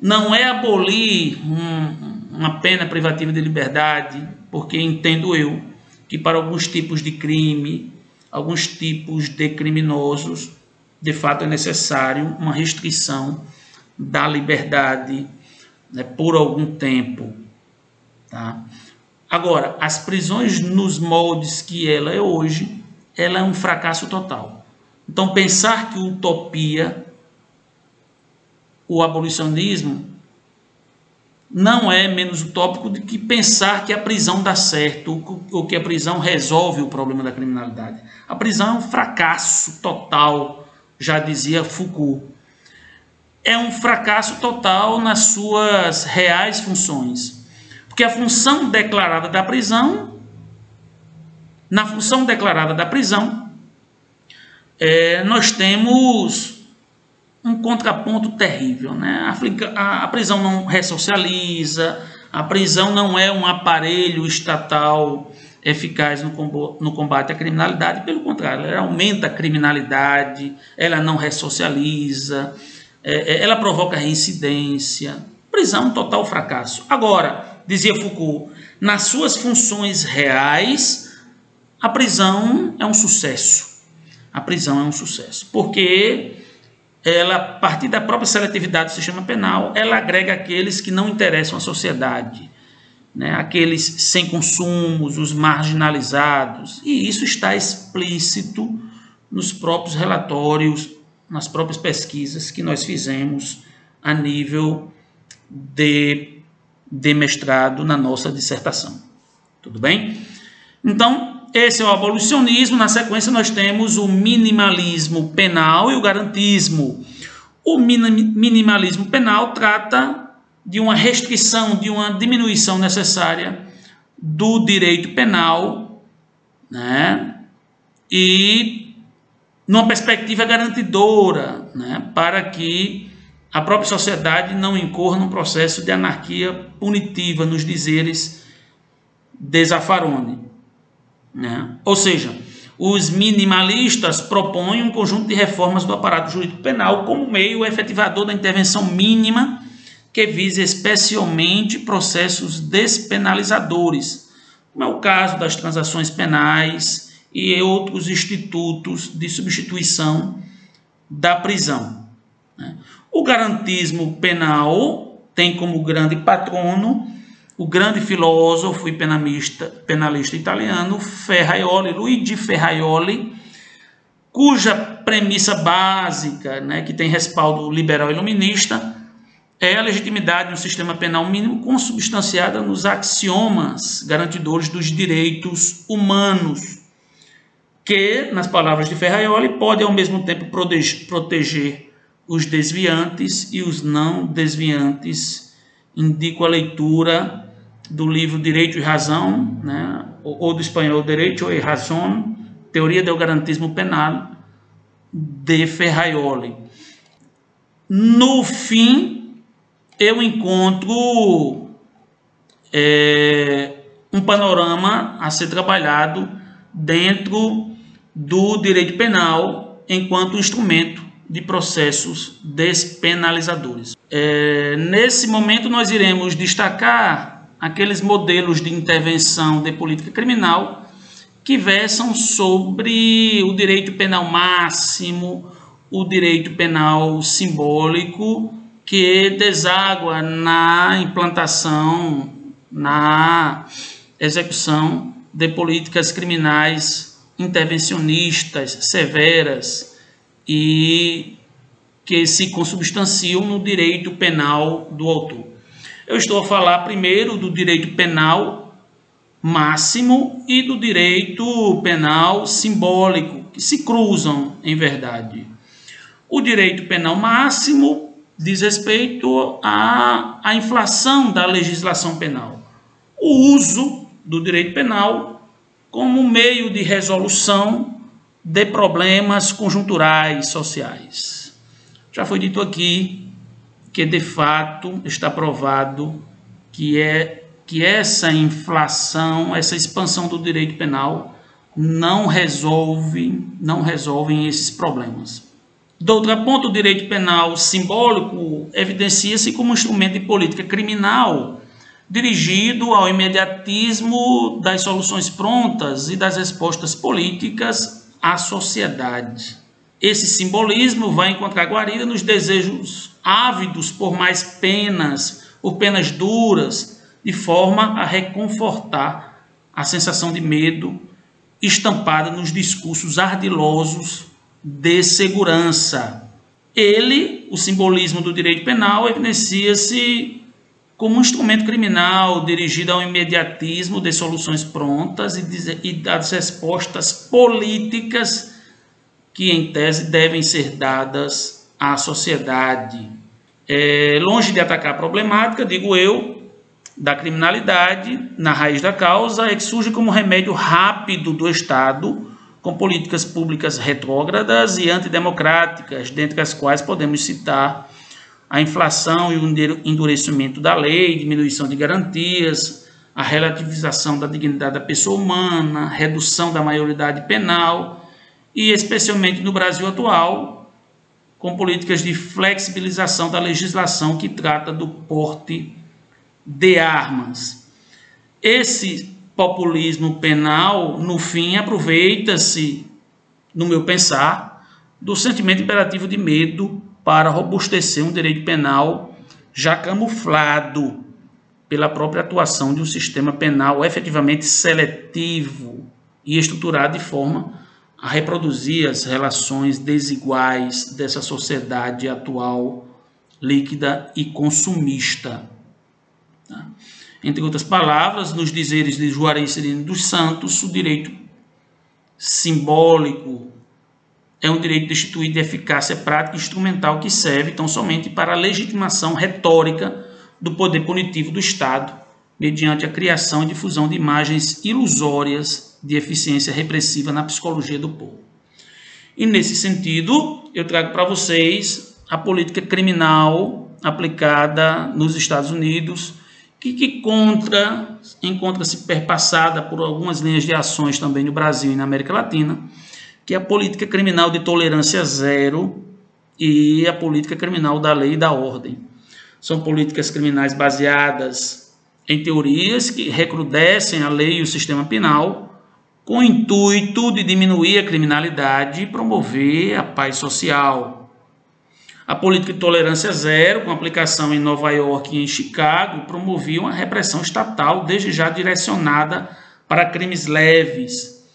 Não é abolir um, uma pena privativa de liberdade, porque entendo eu que para alguns tipos de crime, alguns tipos de criminosos, de fato é necessário uma restrição da liberdade né, por algum tempo. Tá? Agora, as prisões nos moldes que ela é hoje, ela é um fracasso total. Então, pensar que utopia, o abolicionismo, não é menos utópico do que pensar que a prisão dá certo ou que a prisão resolve o problema da criminalidade. A prisão é um fracasso total, já dizia Foucault é um fracasso total nas suas reais funções. Porque a função declarada da prisão, na função declarada da prisão, é, nós temos um contraponto terrível. Né? A, a prisão não ressocializa, a prisão não é um aparelho estatal eficaz no combate à criminalidade, pelo contrário, ela aumenta a criminalidade, ela não ressocializa, é, é, ela provoca reincidência. Prisão total fracasso. Agora, dizia Foucault, nas suas funções reais, a prisão é um sucesso. A prisão é um sucesso, porque ela, a partir da própria seletividade do sistema penal, ela agrega aqueles que não interessam à sociedade, né? aqueles sem consumos, os marginalizados, e isso está explícito nos próprios relatórios, nas próprias pesquisas que nós fizemos a nível de, de mestrado na nossa dissertação. Tudo bem? Então, esse é o abolicionismo. Na sequência, nós temos o minimalismo penal e o garantismo. O minimalismo penal trata de uma restrição, de uma diminuição necessária do direito penal, né? E numa perspectiva garantidora, né? Para que a própria sociedade não incorra num processo de anarquia punitiva nos dizeres de Zaffaroni. Né? Ou seja, os minimalistas propõem um conjunto de reformas do aparato jurídico penal como meio efetivador da intervenção mínima que vise especialmente processos despenalizadores, como é o caso das transações penais e outros institutos de substituição da prisão. Né? O garantismo penal tem como grande patrono o grande filósofo e penalista, penalista italiano Ferraioli, Luigi Ferraioli, cuja premissa básica, né, que tem respaldo liberal iluminista, é a legitimidade de um sistema penal mínimo consubstanciada nos axiomas garantidores dos direitos humanos, que, nas palavras de Ferraioli, pode ao mesmo tempo proteger os desviantes e os não desviantes. Indico a leitura do livro Direito e Razão, né, ou, do espanhol Direito e Razão, Teoria do Garantismo Penal, de Ferraioli. No fim, eu encontro é, um panorama a ser trabalhado dentro do direito penal enquanto instrumento de processos despenalizadores. É, nesse momento, nós iremos destacar aqueles modelos de intervenção de política criminal que versam sobre o direito penal máximo, o direito penal simbólico, que deságua na implantação, na execução de políticas criminais intervencionistas, severas e que se consubstanciam no direito penal do autor. Eu estou a falar primeiro do direito penal máximo e do direito penal simbólico, que se cruzam em verdade. O direito penal máximo diz respeito à, à inflação da legislação penal. O uso do direito penal como meio de resolução de problemas conjunturais sociais. Já foi dito aqui que de fato está provado que é que essa inflação, essa expansão do direito penal não resolve, não resolvem esses problemas. Do outro ponto, o direito penal simbólico evidencia-se como instrumento de política criminal dirigido ao imediatismo das soluções prontas e das respostas políticas à sociedade. Esse simbolismo vai encontrar guarida nos desejos ávidos por mais penas, por penas duras, de forma a reconfortar a sensação de medo estampada nos discursos ardilosos de segurança. Ele, o simbolismo do direito penal, evidencia-se como um instrumento criminal dirigido ao imediatismo de soluções prontas e das respostas políticas que, em tese, devem ser dadas à sociedade. É, longe de atacar a problemática, digo eu, da criminalidade na raiz da causa, é que surge como remédio rápido do Estado, com políticas públicas retrógradas e antidemocráticas, dentre as quais podemos citar a inflação e o endurecimento da lei, diminuição de garantias, a relativização da dignidade da pessoa humana, redução da maioridade penal e, especialmente no Brasil atual, com políticas de flexibilização da legislação que trata do porte de armas. Esse populismo penal, no fim, aproveita-se, no meu pensar, do sentimento imperativo de medo para robustecer um direito penal já camuflado pela própria atuação de um sistema penal efetivamente seletivo e estruturado de forma a reproduzir as relações desiguais dessa sociedade atual líquida e consumista. Tá? Entre outras palavras, nos dizeres de Juarez Serino dos Santos, o direito simbólico é um direito destituído de eficácia prática e instrumental que serve tão somente para a legitimação retórica do poder punitivo do Estado, mediante a criação e difusão de imagens ilusórias de eficiência repressiva na psicologia do povo. E nesse sentido, eu trago para vocês a política criminal aplicada nos Estados Unidos, que, que contra encontra-se perpassada por algumas linhas de ações também no Brasil e na América Latina, que é a política criminal de tolerância zero e a política criminal da lei e da ordem. São políticas criminais baseadas em teorias que recrudescem a lei e o sistema penal com o intuito de diminuir a criminalidade e promover a paz social. A política de tolerância zero, com aplicação em Nova York e em Chicago, promovia uma repressão estatal desde já direcionada para crimes leves,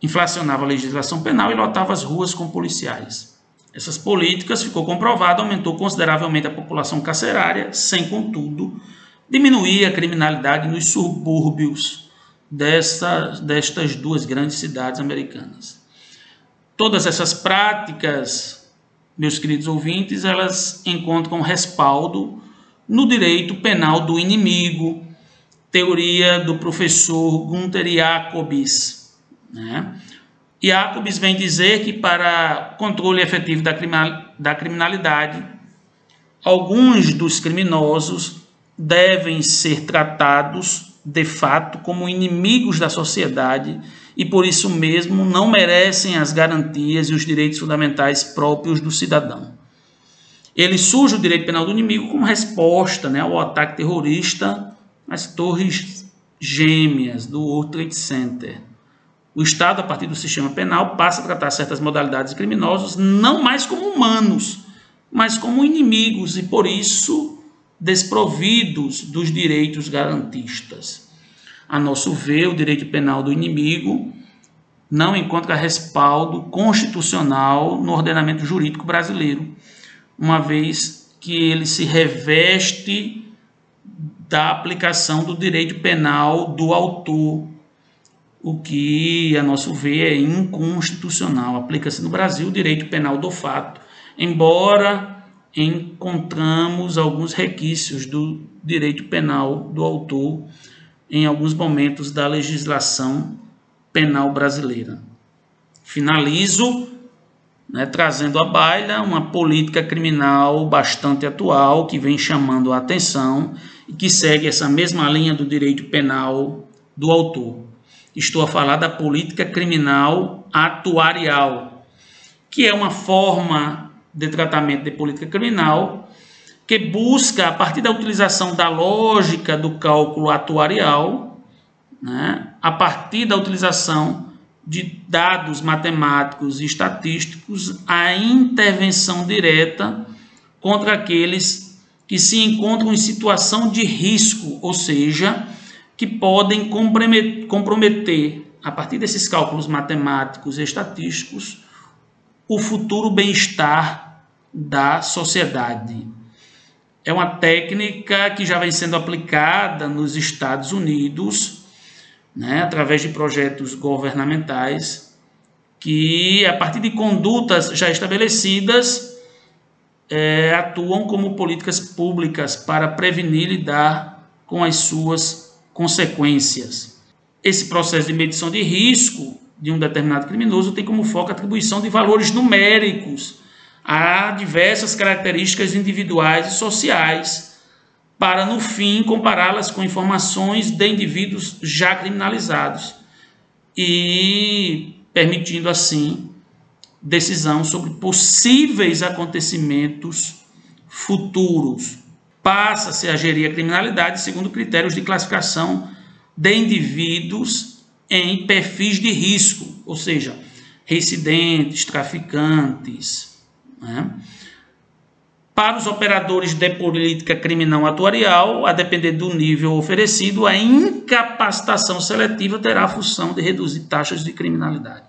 inflacionava a legislação penal e lotava as ruas com policiais. Essas políticas, ficou comprovado, aumentou consideravelmente a população carcerária, sem, contudo, diminuir a criminalidade nos subúrbios dessa, destas duas grandes cidades americanas. Todas essas práticas, meus queridos ouvintes, elas encontram respaldo no direito penal do inimigo, teoria do professor Gunther Jacobs, né? Jacobs vem dizer que para controle efetivo da criminalidade, alguns dos criminosos devem ser tratados de fato como inimigos da sociedade e por isso mesmo não merecem as garantias e os direitos fundamentais próprios do cidadão. Ele surge o direito penal do inimigo como resposta né, ao ataque terrorista às torres gêmeas do World Trade Center. O Estado, a partir do sistema penal, passa a tratar certas modalidades criminosos não mais como humanos, mas como inimigos e, por isso, desprovidos dos direitos garantistas. A nosso ver, o direito penal do inimigo não encontra respaldo constitucional no ordenamento jurídico brasileiro, uma vez que ele se reveste da aplicação do direito penal do autor o que, a nosso ver, é inconstitucional. Aplica-se no Brasil o direito penal do fato, embora encontramos alguns requisitos do direito penal do autor em alguns momentos da legislação penal brasileira. Finalizo né, trazendo à baila uma política criminal bastante atual que vem chamando a atenção e que segue essa mesma linha do direito penal do autor. Estou a falar da política criminal atuarial, que é uma forma de tratamento de política criminal que busca, a partir da utilização da lógica do cálculo atuarial, né, a partir da utilização de dados matemáticos e estatísticos, a intervenção direta contra aqueles que se encontram em situação de risco, ou seja, que podem comprometer, a partir desses cálculos matemáticos e estatísticos, o futuro bem-estar da sociedade. É uma técnica que já vem sendo aplicada nos Estados Unidos, né, através de projetos governamentais, que, a partir de condutas já estabelecidas, é, atuam como políticas públicas para prevenir e lidar com as suas consequências. Esse processo de medição de risco de um determinado criminoso tem como foco a atribuição de valores numéricos a diversas características individuais e sociais, para no fim compará-las com informações de indivíduos já criminalizados e permitindo assim decisão sobre possíveis acontecimentos futuros. Passa-se a gerir a criminalidade segundo critérios de classificação de indivíduos em perfis de risco, ou seja, residentes, traficantes. Né? Para os operadores de política criminal atuarial, a depender do nível oferecido, a incapacitação seletiva terá a função de reduzir taxas de criminalidade.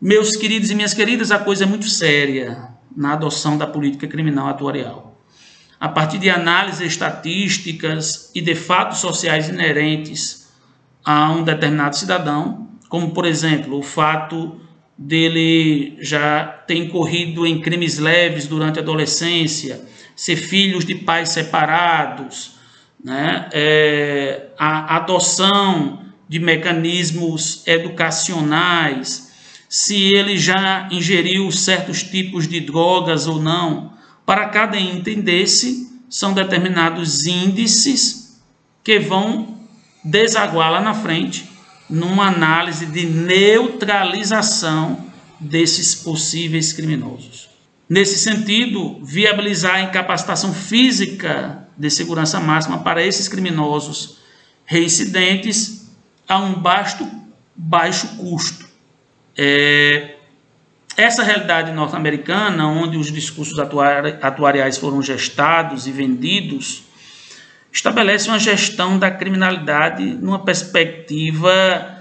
Meus queridos e minhas queridas, a coisa é muito séria na adoção da política criminal atuarial. A partir de análises estatísticas e de fatos sociais inerentes a um determinado cidadão, como por exemplo o fato dele já ter incorrido em crimes leves durante a adolescência, ser filhos de pais separados, né? É, a adoção de mecanismos educacionais, se ele já ingeriu certos tipos de drogas ou não, para cada item desse são determinados índices que vão desaguar lá na frente numa análise de neutralização desses possíveis criminosos. Nesse sentido, viabilizar a incapacitação física de segurança máxima para esses criminosos reincidentes a um baixo, baixo custo. É, essa realidade norte-americana, onde os discursos atuariais foram gestados e vendidos, estabelece uma gestão da criminalidade numa perspectiva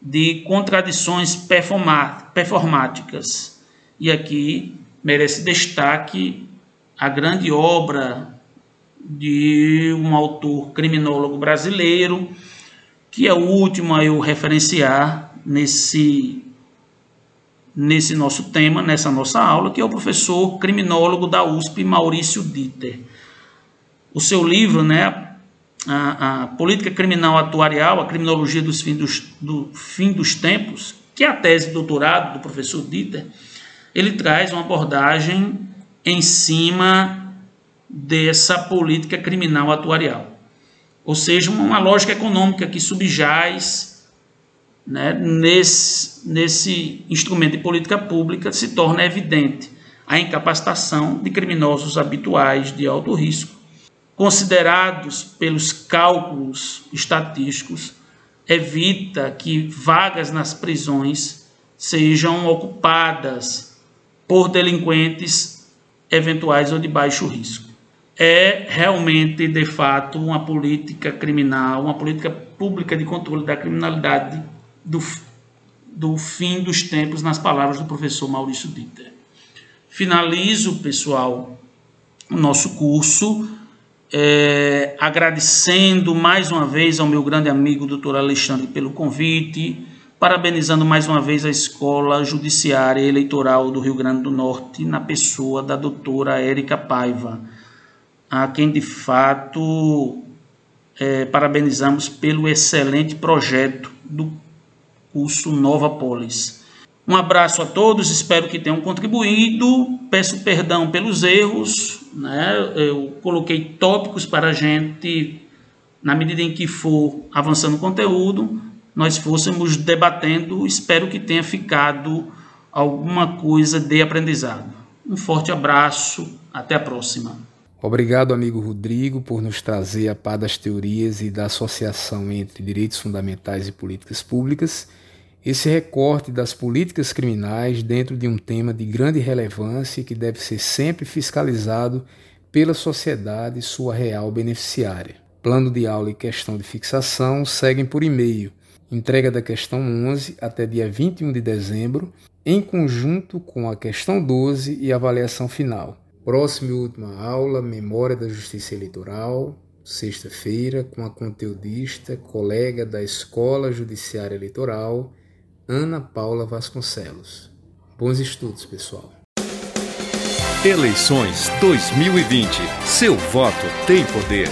de contradições performáticas. E aqui merece destaque a grande obra de um autor criminólogo brasileiro, que é o último a eu referenciar nesse, nesse nosso tema, nessa nossa aula, que é o professor criminólogo da USP, Maurício Dieter o seu livro, né, a, a, Política Criminal Atuarial, a Criminologia dos fim dos, do Fim dos Tempos, que é a tese de doutorado do professor Dieter, ele traz uma abordagem em cima dessa política criminal atuarial. Ou seja, uma lógica econômica que subjaz né, nesse, nesse instrumento de política pública se torna evidente a incapacitação de criminosos habituais de alto risco considerados pelos cálculos estatísticos, evita que vagas nas prisões sejam ocupadas por delinquentes eventuais ou de baixo risco. É realmente, de fato, uma política criminal, uma política pública de controle da criminalidade do, do fim dos tempos, nas palavras do professor Maurício Dieter. Finalizo, pessoal, o nosso curso é, agradecendo mais uma vez ao meu grande amigo doutor Alexandre pelo convite, parabenizando mais uma vez a Escola Judiciária Eleitoral do Rio Grande do Norte, na pessoa da doutora Érica Paiva, a quem de fato é, parabenizamos pelo excelente projeto do curso Nova Polis. Um abraço a todos, espero que tenham contribuído. Peço perdão pelos erros, né? Eu coloquei tópicos para a gente, na medida em que for avançando o conteúdo, nós fôssemos debatendo. Espero que tenha ficado alguma coisa de aprendizado. Um forte abraço, até a próxima. Obrigado, amigo Rodrigo, por nos trazer a par das teorias e da associação entre direitos fundamentais e políticas públicas esse recorte das políticas criminais dentro de um tema de grande relevância que deve ser sempre fiscalizado pela sociedade sua real beneficiária. Plano de aula e questão de fixação seguem por e-mail. Entrega da questão 11 até dia 21 de dezembro, em conjunto com a questão 12 e avaliação final. Próxima e última aula, Memória da Justiça Eleitoral, sexta-feira, com a conteudista, colega da Escola Judiciária Eleitoral, Ana Paula Vasconcelos. Bons estudos, pessoal. Eleições 2020. Seu voto tem poder.